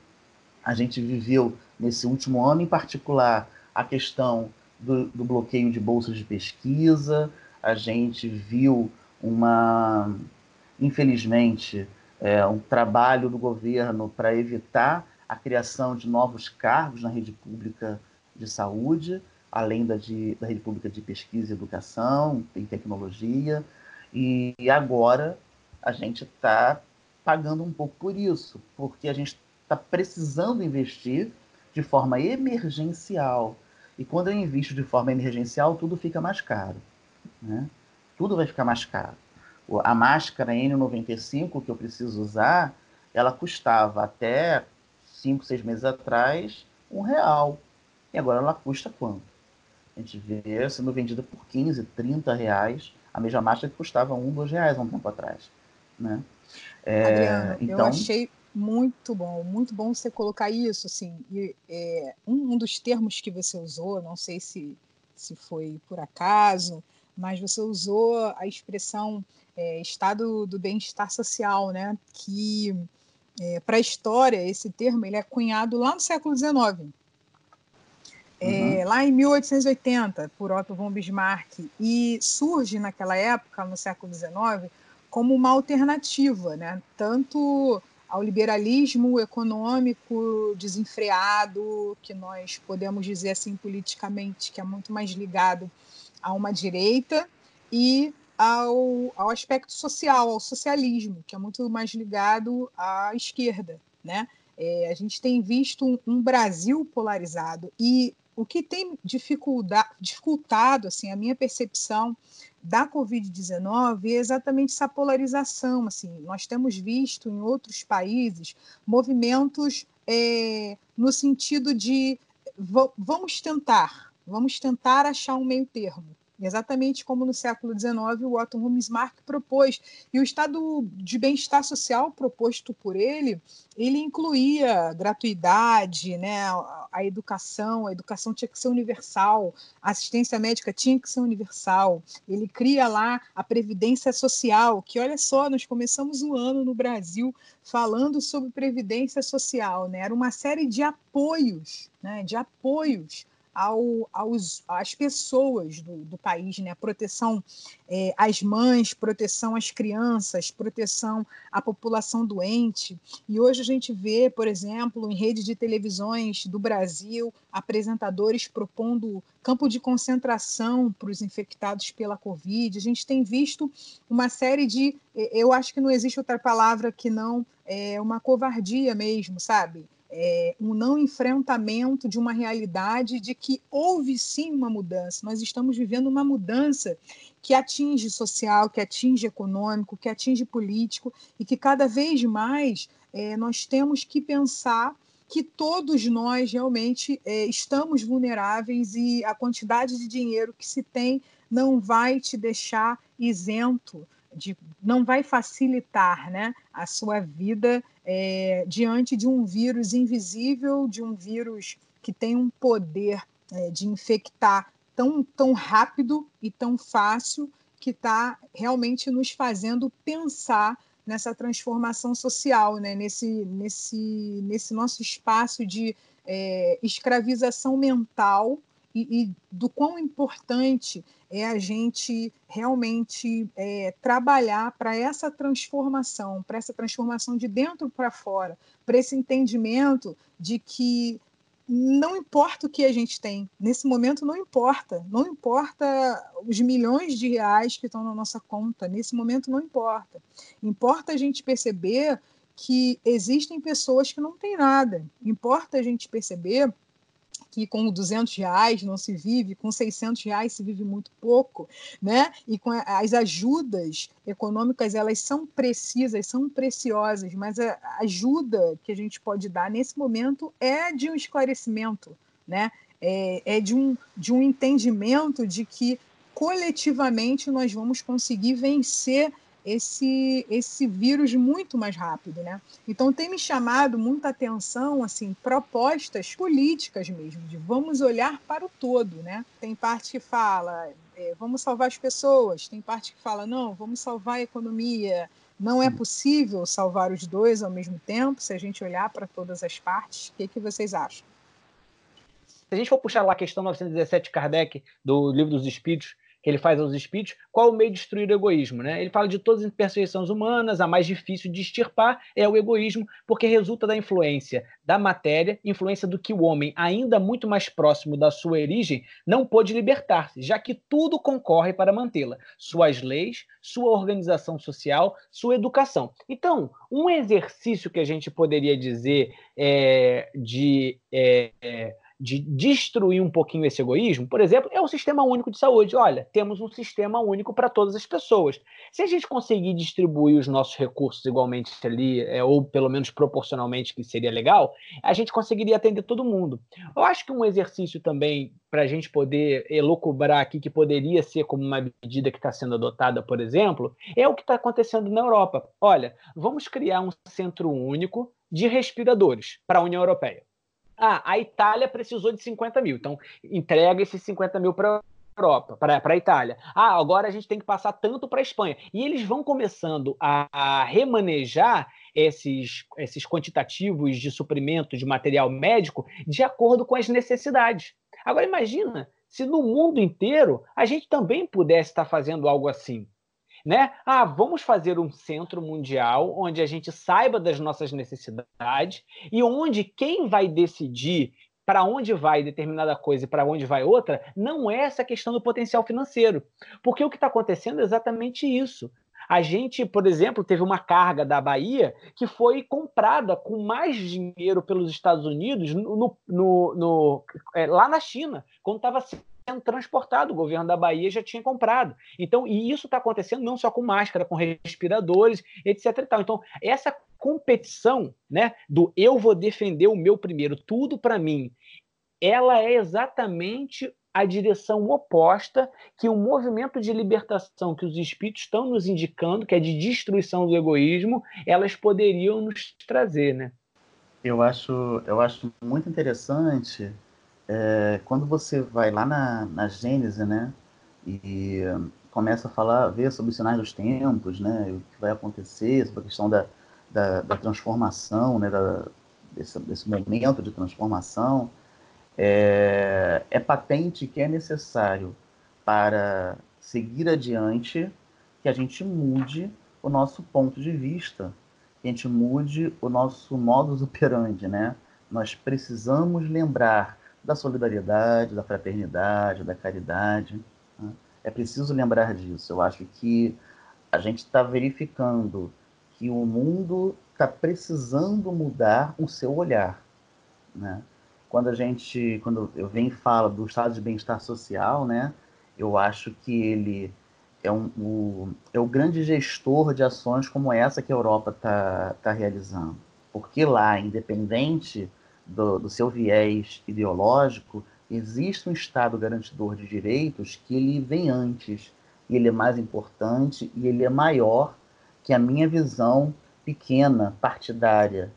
A gente viveu nesse último ano, em particular, a questão do, do bloqueio de bolsas de pesquisa, a gente viu uma, infelizmente, é, um trabalho do governo para evitar a criação de novos cargos na rede pública de saúde, além da, de, da rede pública de pesquisa e educação, e tecnologia, e agora a gente está pagando um pouco por isso, porque a gente está precisando investir de forma emergencial e quando eu invisto de forma emergencial, tudo fica mais caro. Né? Tudo vai ficar mais caro. A máscara N95 que eu preciso usar, ela custava até 5, 6 meses atrás um real. E agora ela custa quanto? A gente vê sendo vendida por 15, 30 reais, a mesma máscara que custava um, dois reais há um tempo atrás. Né? É, Adriano, então... eu achei muito bom, muito bom você colocar isso, assim, e, é, um, um, dos termos que você usou, não sei se, se foi por acaso, mas você usou a expressão é, estado do bem-estar social, né, que é, para a história esse termo ele é cunhado lá no século XIX, é, uhum. lá em 1880, por Otto von Bismarck, e surge naquela época, no século XIX, como uma alternativa, né, tanto ao liberalismo econômico desenfreado, que nós podemos dizer assim politicamente, que é muito mais ligado a uma direita, e ao, ao aspecto social, ao socialismo, que é muito mais ligado à esquerda. Né? É, a gente tem visto um, um Brasil polarizado, e o que tem dificultado assim, a minha percepção da Covid-19 é exatamente essa polarização. Assim, nós temos visto em outros países movimentos é, no sentido de vamos tentar, vamos tentar achar um meio termo exatamente como no século XIX o Otto Bismarck propôs. E o estado de bem-estar social proposto por ele, ele incluía gratuidade, né, a educação, a educação tinha que ser universal, a assistência médica tinha que ser universal. Ele cria lá a previdência social, que olha só, nós começamos um ano no Brasil falando sobre previdência social, né? Era uma série de apoios, né, de apoios ao, aos, às pessoas do, do país, né? proteção é, às mães, proteção às crianças, proteção à população doente. E hoje a gente vê, por exemplo, em rede de televisões do Brasil, apresentadores propondo campo de concentração para os infectados pela Covid. A gente tem visto uma série de. Eu acho que não existe outra palavra que não é uma covardia mesmo, sabe? É, um não enfrentamento de uma realidade de que houve sim uma mudança. Nós estamos vivendo uma mudança que atinge social, que atinge econômico, que atinge político e que cada vez mais é, nós temos que pensar que todos nós realmente é, estamos vulneráveis e a quantidade de dinheiro que se tem não vai te deixar isento de, não vai facilitar né, a sua vida é, diante de um vírus invisível, de um vírus que tem um poder é, de infectar tão, tão rápido e tão fácil que está realmente nos fazendo pensar nessa transformação social, né? nesse, nesse, nesse nosso espaço de é, escravização mental e, e, do quão importante é a gente realmente é, trabalhar para essa transformação, para essa transformação de dentro para fora, para esse entendimento de que não importa o que a gente tem, nesse momento não importa, não importa os milhões de reais que estão na nossa conta, nesse momento não importa. Importa a gente perceber que existem pessoas que não têm nada, importa a gente perceber que com 200 reais não se vive, com 600 reais se vive muito pouco, né? E com as ajudas econômicas, elas são precisas, são preciosas, mas a ajuda que a gente pode dar nesse momento é de um esclarecimento, né? É, é de, um, de um entendimento de que coletivamente nós vamos conseguir vencer esse esse vírus muito mais rápido, né? Então tem me chamado muita atenção assim propostas políticas mesmo de vamos olhar para o todo, né? Tem parte que fala é, vamos salvar as pessoas, tem parte que fala não, vamos salvar a economia. Não é possível salvar os dois ao mesmo tempo se a gente olhar para todas as partes. O que, que vocês acham? Se a gente for puxar lá a questão 917 Kardec do Livro dos Espíritos, que ele faz aos espíritos, qual o meio de destruir o egoísmo? Né? Ele fala de todas as imperfeições humanas, a mais difícil de extirpar é o egoísmo, porque resulta da influência da matéria, influência do que o homem, ainda muito mais próximo da sua origem, não pôde libertar-se, já que tudo concorre para mantê-la: suas leis, sua organização social, sua educação. Então, um exercício que a gente poderia dizer é, de. É, de destruir um pouquinho esse egoísmo, por exemplo, é o sistema único de saúde. Olha, temos um sistema único para todas as pessoas. Se a gente conseguir distribuir os nossos recursos igualmente ali, é, ou pelo menos proporcionalmente, que seria legal, a gente conseguiria atender todo mundo. Eu acho que um exercício também para a gente poder elocubrar aqui, que poderia ser como uma medida que está sendo adotada, por exemplo, é o que está acontecendo na Europa. Olha, vamos criar um centro único de respiradores para a União Europeia. Ah, a Itália precisou de 50 mil, então entrega esses 50 mil para Europa, para a Itália. Ah, agora a gente tem que passar tanto para a Espanha. E eles vão começando a, a, remanejar esses, esses quantitativos de suprimento de material médico de acordo com as necessidades. Agora imagina se no mundo inteiro a gente também pudesse estar fazendo algo assim né? Ah, vamos fazer um centro mundial onde a gente saiba das nossas necessidades e onde quem vai decidir para onde vai determinada coisa e para onde vai outra, não é essa questão do potencial financeiro. Porque o que está acontecendo é exatamente isso. A gente, por exemplo, teve uma carga da Bahia que foi comprada com mais dinheiro pelos Estados Unidos no, no, no é, lá na China, quando estava sendo transportado, o governo da Bahia já tinha comprado. Então, e isso está acontecendo não só com máscara, com respiradores, etc. Então, essa competição né, do eu vou defender o meu primeiro, tudo para mim, ela é exatamente a direção oposta que o movimento de libertação que os espíritos estão nos indicando, que é de destruição do egoísmo, elas poderiam nos trazer, né? Eu acho, eu acho muito interessante é, quando você vai lá na, na Gênese, né, e começa a falar, ver sobre os sinais dos tempos, né, o que vai acontecer, sobre a questão da, da, da transformação, né, da, desse, desse momento de transformação, é, é patente que é necessário para seguir adiante que a gente mude o nosso ponto de vista, que a gente mude o nosso modus operandi, né? Nós precisamos lembrar da solidariedade, da fraternidade, da caridade. Né? É preciso lembrar disso. Eu acho que a gente está verificando que o mundo está precisando mudar o seu olhar, né? quando a gente, quando eu venho e falo do estado de bem-estar social, né, eu acho que ele é, um, o, é o grande gestor de ações como essa que a Europa está tá realizando. Porque lá, independente do, do seu viés ideológico, existe um Estado garantidor de direitos que ele vem antes, e ele é mais importante e ele é maior que a minha visão pequena, partidária,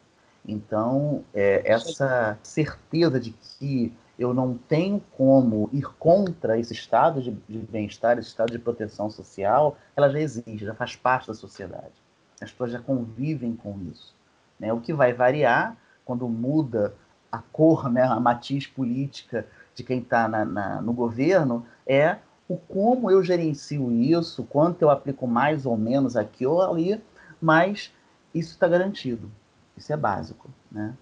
então, é, essa certeza de que eu não tenho como ir contra esse estado de, de bem-estar, esse estado de proteção social, ela já existe, já faz parte da sociedade. As pessoas já convivem com isso. Né? O que vai variar quando muda a cor, né, a matiz política de quem está no governo é o como eu gerencio isso, quanto eu aplico mais ou menos aqui ou ali, mas isso está garantido. Isso é básico, né?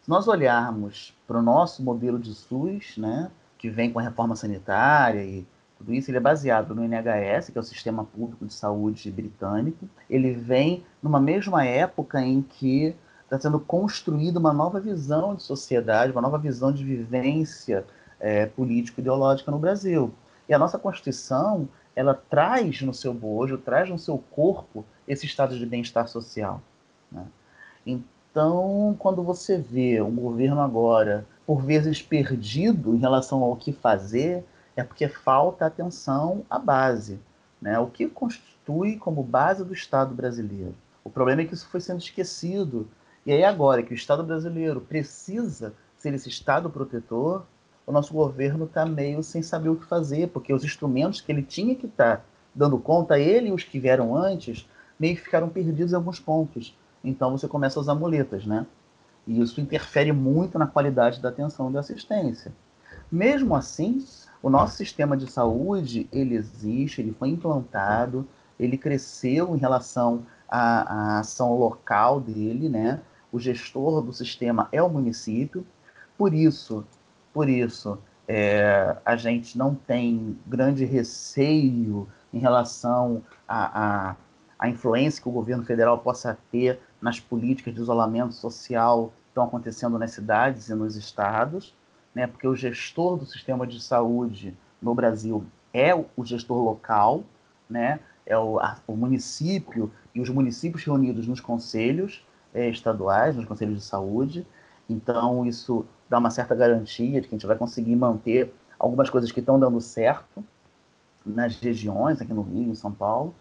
Se nós olharmos para o nosso modelo de SUS, né, que vem com a reforma sanitária e tudo isso, ele é baseado no NHS, que é o Sistema Público de Saúde britânico. Ele vem numa mesma época em que está sendo construída uma nova visão de sociedade, uma nova visão de vivência é, político-ideológica no Brasil. E a nossa Constituição, ela traz no seu bojo, traz no seu corpo esse estado de bem-estar social. Né? Então, quando você vê um governo agora, por vezes perdido em relação ao que fazer, é porque falta atenção à base, né? O que constitui como base do Estado brasileiro? O problema é que isso foi sendo esquecido. E aí agora que o Estado brasileiro precisa ser esse Estado protetor, o nosso governo está meio sem saber o que fazer, porque os instrumentos que ele tinha que estar tá dando conta, ele e os que vieram antes, meio que ficaram perdidos em alguns pontos então você começa a usar muletas, né? E isso interfere muito na qualidade da atenção e da assistência. Mesmo assim, o nosso sistema de saúde, ele existe, ele foi implantado, ele cresceu em relação à, à ação local dele, né? O gestor do sistema é o município, por isso, por isso, é, a gente não tem grande receio em relação à influência que o governo federal possa ter nas políticas de isolamento social que estão acontecendo nas cidades e nos estados, né? porque o gestor do sistema de saúde no Brasil é o gestor local, né? é o, a, o município e os municípios reunidos nos conselhos estaduais, nos conselhos de saúde. Então, isso dá uma certa garantia de que a gente vai conseguir manter algumas coisas que estão dando certo nas regiões, aqui no Rio, em São Paulo,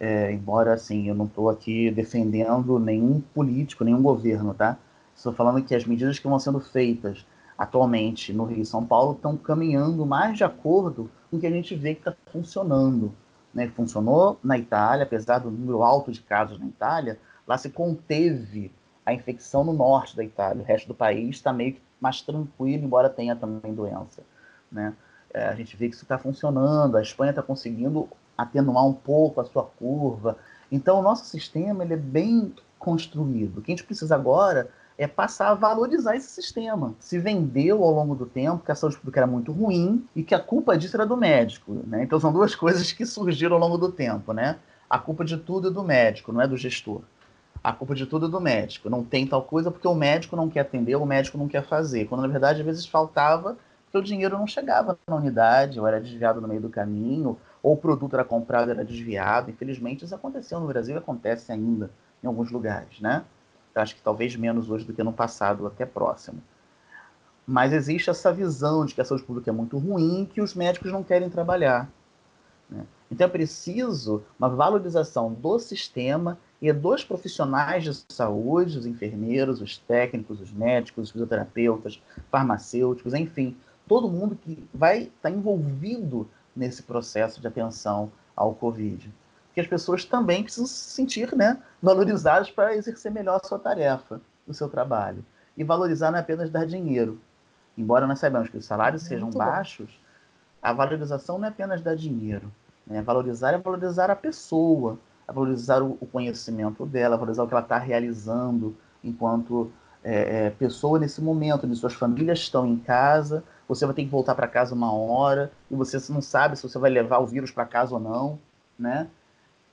é, embora, assim, eu não estou aqui defendendo nenhum político, nenhum governo, tá? Estou falando que as medidas que vão sendo feitas atualmente no Rio e São Paulo estão caminhando mais de acordo com o que a gente vê que está funcionando. Né? Funcionou na Itália, apesar do número alto de casos na Itália, lá se conteve a infecção no norte da Itália. O resto do país está meio que mais tranquilo, embora tenha também doença. Né? É, a gente vê que isso está funcionando, a Espanha está conseguindo atenuar um pouco a sua curva. Então, o nosso sistema ele é bem construído. O que a gente precisa agora é passar a valorizar esse sistema. Se vendeu ao longo do tempo que a saúde pública era muito ruim e que a culpa disso era do médico. Né? Então, são duas coisas que surgiram ao longo do tempo. Né? a culpa de tudo é do médico, não é do gestor. A culpa de tudo é do médico. Não tem tal coisa porque o médico não quer atender, o médico não quer fazer. Quando na verdade às vezes faltava porque o dinheiro não chegava na unidade, ou era desviado no meio do caminho, ou o produto era comprado era desviado. Infelizmente isso aconteceu no Brasil e acontece ainda em alguns lugares, né? Eu acho que talvez menos hoje do que no passado, até próximo. Mas existe essa visão de que a saúde pública é muito ruim, que os médicos não querem trabalhar. Né? Então é preciso uma valorização do sistema e dos profissionais de saúde, os enfermeiros, os técnicos, os médicos, os fisioterapeutas, farmacêuticos, enfim, todo mundo que vai estar tá envolvido nesse processo de atenção ao Covid. Que as pessoas também precisam se sentir né, valorizadas para exercer melhor a sua tarefa, o seu trabalho. E valorizar não é apenas dar dinheiro. Embora nós saibamos que os salários Muito sejam bom. baixos, a valorização não é apenas dar dinheiro. Né? Valorizar é valorizar a pessoa, é valorizar o, conhecimento dela, valorizar o que ela está realizando enquanto é, é, pessoa nesse momento, onde suas famílias estão em casa, você vai ter que voltar para casa uma hora e você não sabe se você vai levar o vírus para casa ou não, né?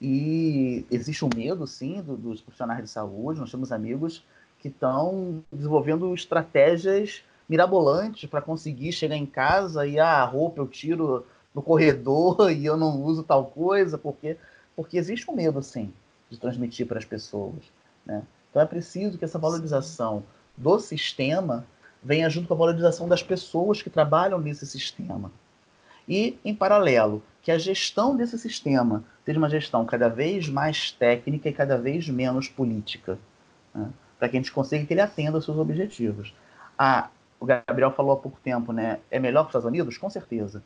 E existe um medo, sim, do, dos profissionais de saúde. Nós temos amigos que estão desenvolvendo estratégias mirabolantes para conseguir chegar em casa e ah, a roupa eu tiro no corredor e eu não uso tal coisa, porque, porque existe um medo, sim, de transmitir para as pessoas. Né? Então é preciso que essa valorização do sistema venha junto com a valorização das pessoas que trabalham nesse sistema. E, em paralelo, que a gestão desse sistema seja uma gestão cada vez mais técnica e cada vez menos política, né? para que a gente consiga que ele atenda aos seus objetivos. Ah, o Gabriel falou há pouco tempo, né? É melhor que os Estados Unidos? Com certeza.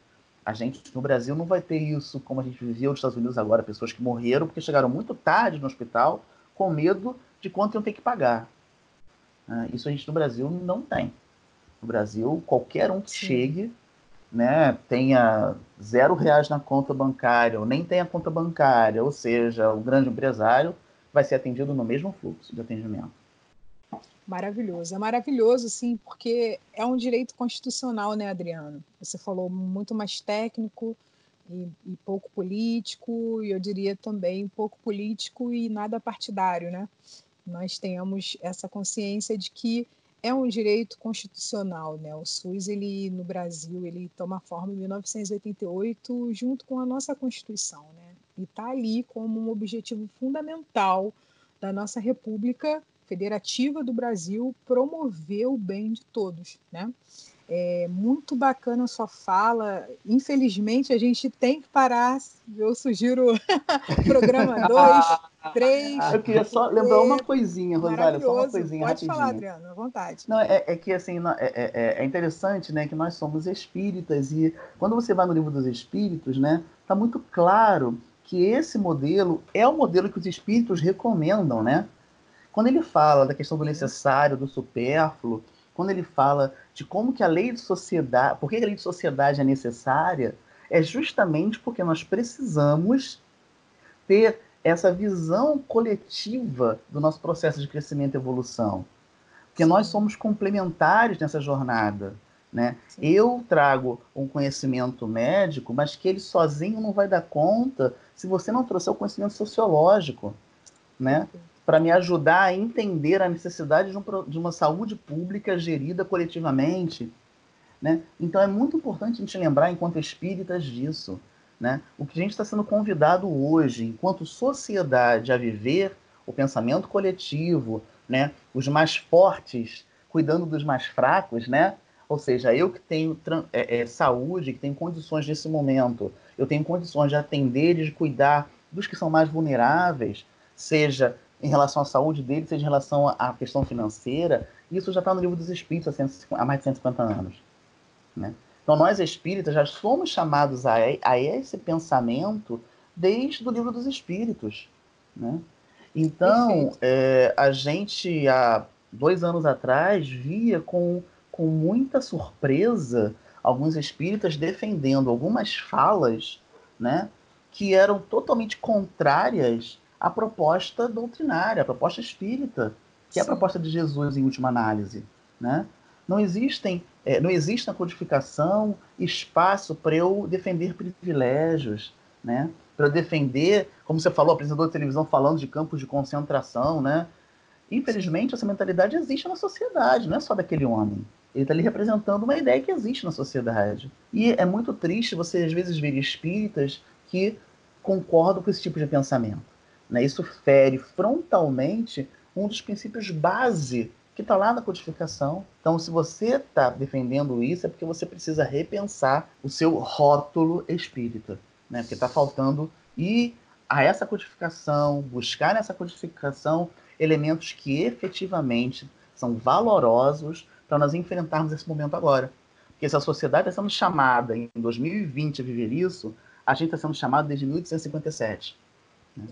A gente no Brasil não vai ter isso como a gente vivia nos Estados Unidos agora, pessoas que morreram porque chegaram muito tarde no hospital com medo de quanto iam ter que pagar. Ah, isso a gente no Brasil não tem. No Brasil, qualquer um que Sim. chegue, né, tenha zero reais na conta bancária, ou nem tenha conta bancária, ou seja, o grande empresário, vai ser atendido no mesmo fluxo de atendimento. Maravilhoso, é maravilhoso, sim, porque é um direito constitucional, né, Adriano? Você falou muito mais técnico e, e pouco político, e eu diria também pouco político e nada partidário, né? Nós tenhamos essa consciência de que é um direito constitucional, né? O SUS ele no Brasil ele toma forma em 1988 junto com a nossa Constituição, né? E está ali como um objetivo fundamental da nossa República Federativa do Brasil promover o bem de todos, né? É muito bacana a sua fala. Infelizmente, a gente tem que parar. Eu sugiro programa 2, 3. Eu queria só lembrar uma coisinha, Rosália, só uma coisinha Pode rapidinho. falar, Adriano, à vontade. Não, é, é que assim, é, é, é, é, interessante né, que nós somos espíritas e quando você vai no livro dos espíritos, né, tá muito claro que esse modelo é o modelo que os espíritos recomendam, né? Quando ele fala da questão do necessário, do supérfluo, quando ele fala de como que a lei de sociedade, por que a lei de sociedade é necessária, é justamente porque nós precisamos ter essa visão coletiva do nosso processo de crescimento e evolução. Porque nós somos complementares nessa jornada. Né? Eu trago um conhecimento médico, mas que ele sozinho não vai dar conta se você não trouxer o conhecimento sociológico. Né? Para me ajudar a entender a necessidade de, um, de, uma saúde pública gerida coletivamente. Né? Então é muito importante a gente lembrar, enquanto espíritas, disso. Né? O que a gente está sendo convidado hoje, enquanto sociedade, a viver o pensamento coletivo, né? os mais fortes cuidando dos mais fracos, né? ou seja, eu que tenho é, é, saúde, que tenho condições nesse momento, eu tenho condições de atender e de cuidar dos que são mais vulneráveis, seja em relação à saúde dele, seja em relação à questão financeira, isso já está no livro dos Espíritos há, mais de 150 anos. Né? Então, nós espíritas já somos chamados a, a esse pensamento desde o livro dos Espíritos. Né? Então, é, a gente, há dois anos atrás, via com, com muita surpresa alguns espíritas defendendo algumas falas né, que eram totalmente contrárias a proposta doutrinária, a proposta espírita, que Sim. é a proposta de Jesus em última análise. Né? Não, existem, é, não existe na codificação espaço para eu defender privilégios. Né? Para defender, como você falou, apresentador de televisão falando de campos de concentração, né? Infelizmente, essa mentalidade existe na sociedade, não é só daquele homem. Ele está ali representando uma ideia que existe na sociedade. E é muito triste você, às vezes, ver espíritas que concordam com esse tipo de pensamento. Né? Isso fere frontalmente um dos princípios base que está lá na codificação. Então, se você está defendendo isso, é porque você precisa repensar o seu rótulo espírita, né? Porque está faltando ir a essa codificação, buscar nessa codificação elementos que efetivamente são valorosos para nós enfrentarmos esse momento agora. Porque se a sociedade está sendo chamada em 2020 a viver isso, a gente está sendo chamado desde 1857.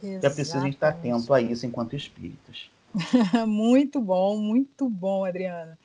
Né? É preciso a gente estar tá atento a isso enquanto espíritas. muito bom, muito bom, Adriana.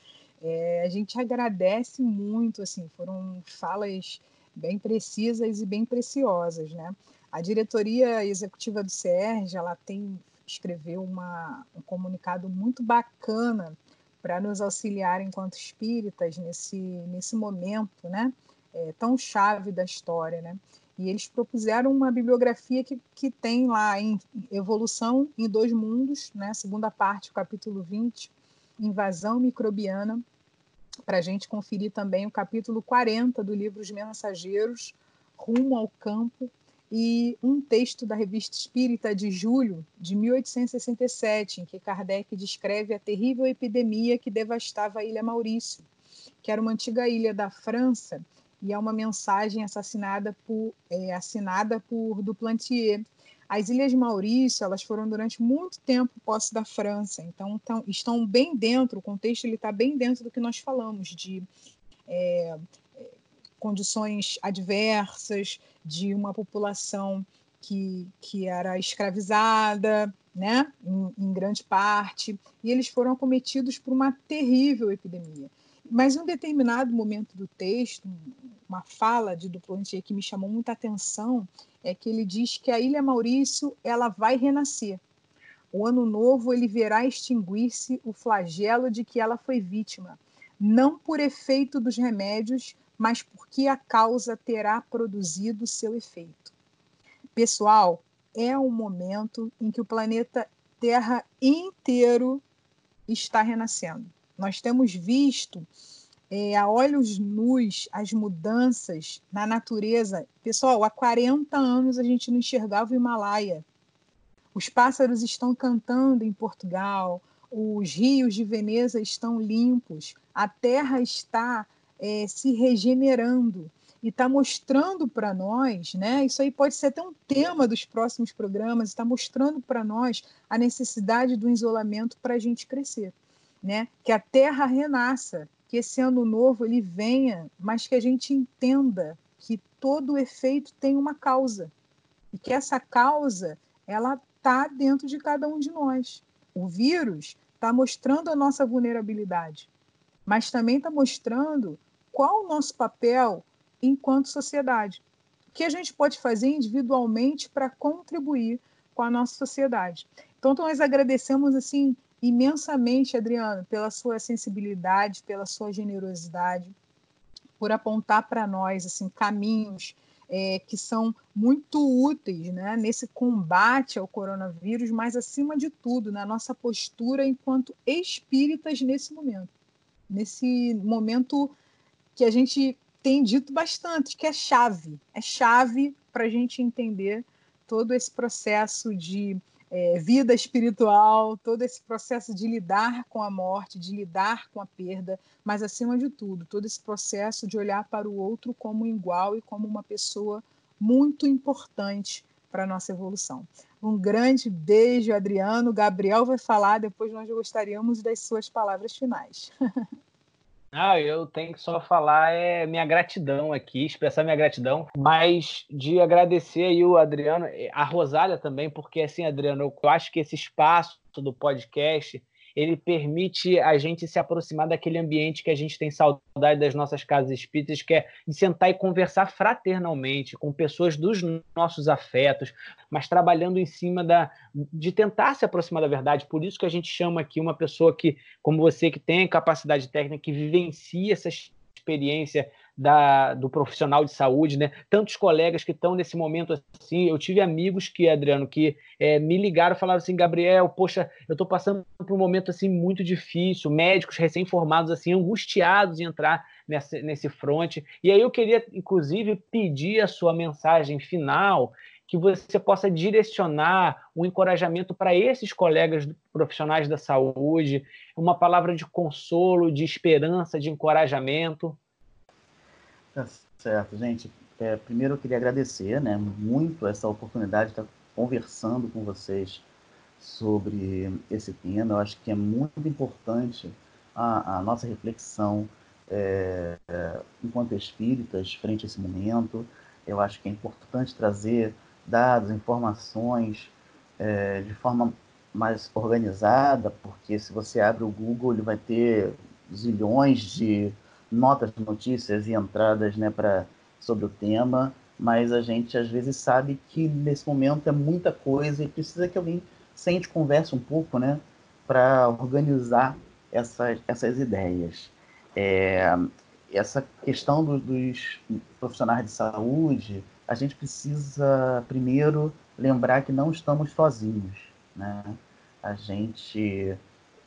É, a gente agradece muito, assim, foram falas bem precisas e bem preciosas, né? A diretoria executiva do CERJ, ela tem escreveu uma, um comunicado muito bacana para nos auxiliar enquanto espíritas nesse, nesse momento, né? É, tão chave da história, né? E eles propuseram uma bibliografia que, que tem lá em Evolução em Dois Mundos, né? segunda parte, o capítulo 20, Invasão Microbiana, para a gente conferir também o capítulo 40 do livro Os Mensageiros, Rumo ao Campo, e um texto da Revista Espírita de julho de 1867, em que Kardec descreve a terrível epidemia que devastava a Ilha Maurício, que era uma antiga ilha da França e é uma mensagem assassinada por, é, assinada por Duplantier. As Ilhas Maurício elas foram durante muito tempo posse da França, então tão, estão bem dentro, o contexto está bem dentro do que nós falamos de é, condições adversas, de uma população que, que era escravizada, né, em, em grande parte, e eles foram acometidos por uma terrível epidemia. Mas em um determinado momento do texto, uma fala de Duplantier que me chamou muita atenção é que ele diz que a Ilha Maurício ela vai renascer. O ano novo ele verá extinguir-se o flagelo de que ela foi vítima, não por efeito dos remédios, mas porque a causa terá produzido seu efeito. Pessoal, é um momento em que o planeta Terra inteiro está renascendo. Nós temos visto é, a olhos nus as mudanças na natureza. Pessoal, há 40 anos a gente não enxergava o Himalaia. Os pássaros estão cantando em Portugal, os rios de Veneza estão limpos, a terra está é, se regenerando e está mostrando para nós, né? Isso aí pode ser até um tema dos próximos programas, está mostrando para nós a necessidade do isolamento para a gente crescer né? Que a Terra renasça, que esse ano novo ele venha, mas que a gente entenda que todo efeito tem uma causa e que essa causa ela está dentro de cada um de nós. O vírus está mostrando a nossa vulnerabilidade, mas também está mostrando qual o nosso papel enquanto sociedade. O que a gente pode fazer individualmente para contribuir com a nossa sociedade. Então, nós agradecemos assim imensamente, Adriano, pela sua sensibilidade, pela sua generosidade, por apontar para nós assim caminhos é, que são muito úteis né, nesse combate ao coronavírus, mas acima de tudo na nossa postura enquanto espíritas nesse momento, nesse momento que a gente tem dito bastante, que é chave, é chave para a gente entender todo esse processo de é, vida espiritual, todo esse processo de lidar com a morte, de lidar com a perda, mas acima de tudo, todo esse processo de olhar para o outro como igual e como uma pessoa muito importante para a nossa evolução. Um grande beijo, Adriano. Gabriel vai falar, depois nós gostaríamos das suas palavras finais. Ah, eu tenho que só falar é minha gratidão aqui, expressar minha gratidão, mas de agradecer aí o Adriano, a Rosália também, porque assim, Adriano, eu acho que esse espaço do podcast ele permite a gente se aproximar daquele ambiente que a gente tem saudade das nossas casas espíritas, que é de sentar e conversar fraternalmente com pessoas dos nossos afetos, mas trabalhando em cima da de tentar se aproximar da verdade. Por isso que a gente chama aqui uma pessoa que, como você, que tem capacidade técnica, que vivencia essas experiência da, do profissional de saúde, né? Tantos colegas que estão nesse momento assim. Eu tive amigos que, Adriano, que é, me ligaram e falaram assim, Gabriel, poxa, eu estou passando por um momento assim muito difícil, médicos recém-formados assim, angustiados em entrar nesse, nesse fronte. E aí eu queria, inclusive, pedir a sua mensagem final que você possa direcionar um encorajamento para esses colegas profissionais da saúde, uma palavra de consolo, de esperança, de encorajamento. Tá certo, gente. É, primeiro eu queria agradecer né, muito essa oportunidade de estar conversando com vocês sobre esse tema. Eu acho que é muito importante a, a nossa reflexão é, é, enquanto espíritas frente a esse momento. Eu acho que é importante trazer dados, informações é, de forma mais organizada, porque se você abre o Google, ele vai ter zilhões de notas notícias e entradas né, pra, sobre o tema, mas a gente às vezes sabe que nesse momento é muita coisa e precisa que alguém sente, converse um pouco, né, para organizar essa, essas ideias. É, essa questão do, dos profissionais de saúde, a gente precisa primeiro lembrar que não estamos sozinhos, né? A gente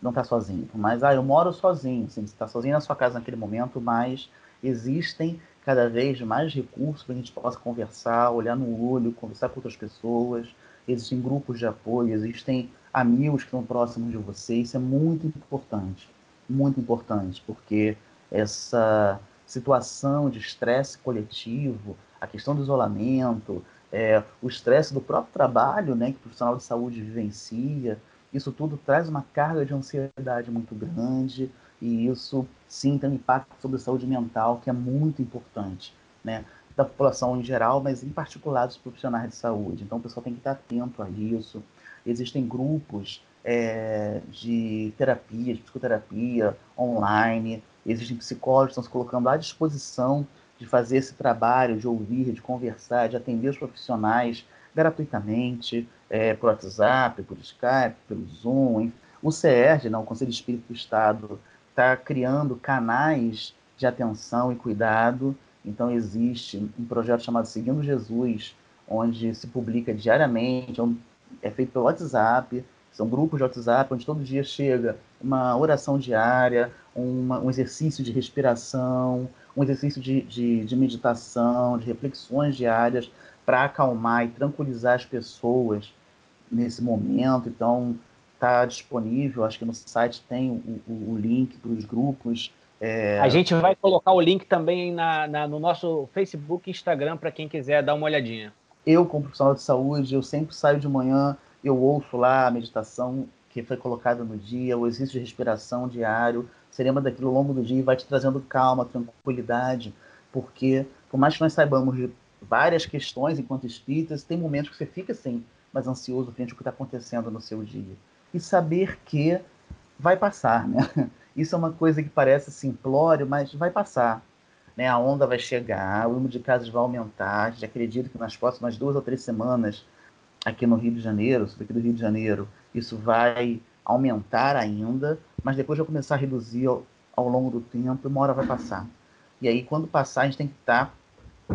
não está sozinho. Mas, ah, eu moro sozinho. Sim, você está sozinho na sua casa naquele momento, mas existem cada vez mais recursos para a gente possa conversar, olhar no olho, conversar com outras pessoas. Existem grupos de apoio, existem amigos que estão próximos de você. Isso é muito importante, muito importante, porque essa situação de estresse coletivo, a questão do isolamento, é, o estresse do próprio trabalho, né, que o profissional de saúde vivencia, isso tudo traz uma carga de ansiedade muito grande e isso sim tem um impacto sobre a saúde mental que é muito importante, né? Da população em geral, mas em particular dos profissionais de saúde. Então o pessoal tem que estar atento a isso. Existem grupos é, de terapia, de psicoterapia online, existem psicólogos que estão se colocando à disposição de fazer esse trabalho, de ouvir, de conversar, de atender os profissionais gratuitamente, é, por WhatsApp, por Skype, pelo Zoom. O CERJ, não, o Conselho Espírito do Estado, está criando canais de atenção e cuidado. Então, existe um projeto chamado Seguindo Jesus, onde se publica diariamente, é feito pelo WhatsApp, são grupos de WhatsApp, onde todo dia chega uma oração diária, uma, um exercício de respiração, um exercício de, de, de meditação, de reflexões diárias, para acalmar e tranquilizar as pessoas nesse momento. Então, está disponível, acho que no site tem o, o, o link para os grupos. É... A gente vai colocar o link também na, na no nosso Facebook e Instagram para quem quiser dar uma olhadinha. Eu, como profissional de saúde, eu sempre saio de manhã, eu ouço lá a meditação que foi colocada no dia, o exercício de respiração diário, você lembra daquilo ao longo do dia e vai te trazendo calma, tranquilidade, porque por mais que nós saibamos de várias questões enquanto espíritas, tem momentos que você fica assim, mais ansioso frente ao que está acontecendo no seu dia. E saber que vai passar, né? Isso é uma coisa que parece simplório, mas vai passar. Né? A onda vai chegar, o número de casos vai aumentar. A gente acredita que nas próximas duas ou três semanas, aqui no Rio de Janeiro, aqui do Rio de Janeiro, isso vai aumentar ainda, mas depois vai começar a reduzir ao, ao longo do tempo e uma hora vai passar. E aí, quando passar, a gente tem que estar tá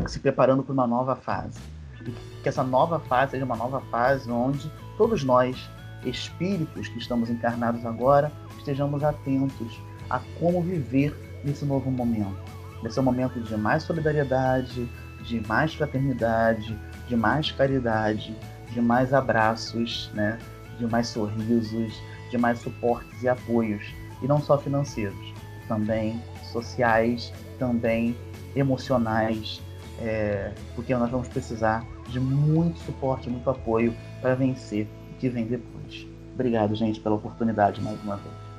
se preparando para uma nova fase. E que essa nova fase seja uma nova fase onde todos nós, espíritos que estamos encarnados agora, estejamos atentos a como viver nesse novo momento. Ser um momento de mais solidariedade, de mais fraternidade, de mais caridade, de mais abraços, né? de mais sorrisos, de mais suportes e apoios, e não só financeiros, também sociais, também emocionais, é, porque nós vamos precisar de muito suporte, muito apoio para vencer o que vem depois. Obrigado, gente, pela oportunidade mais uma vez.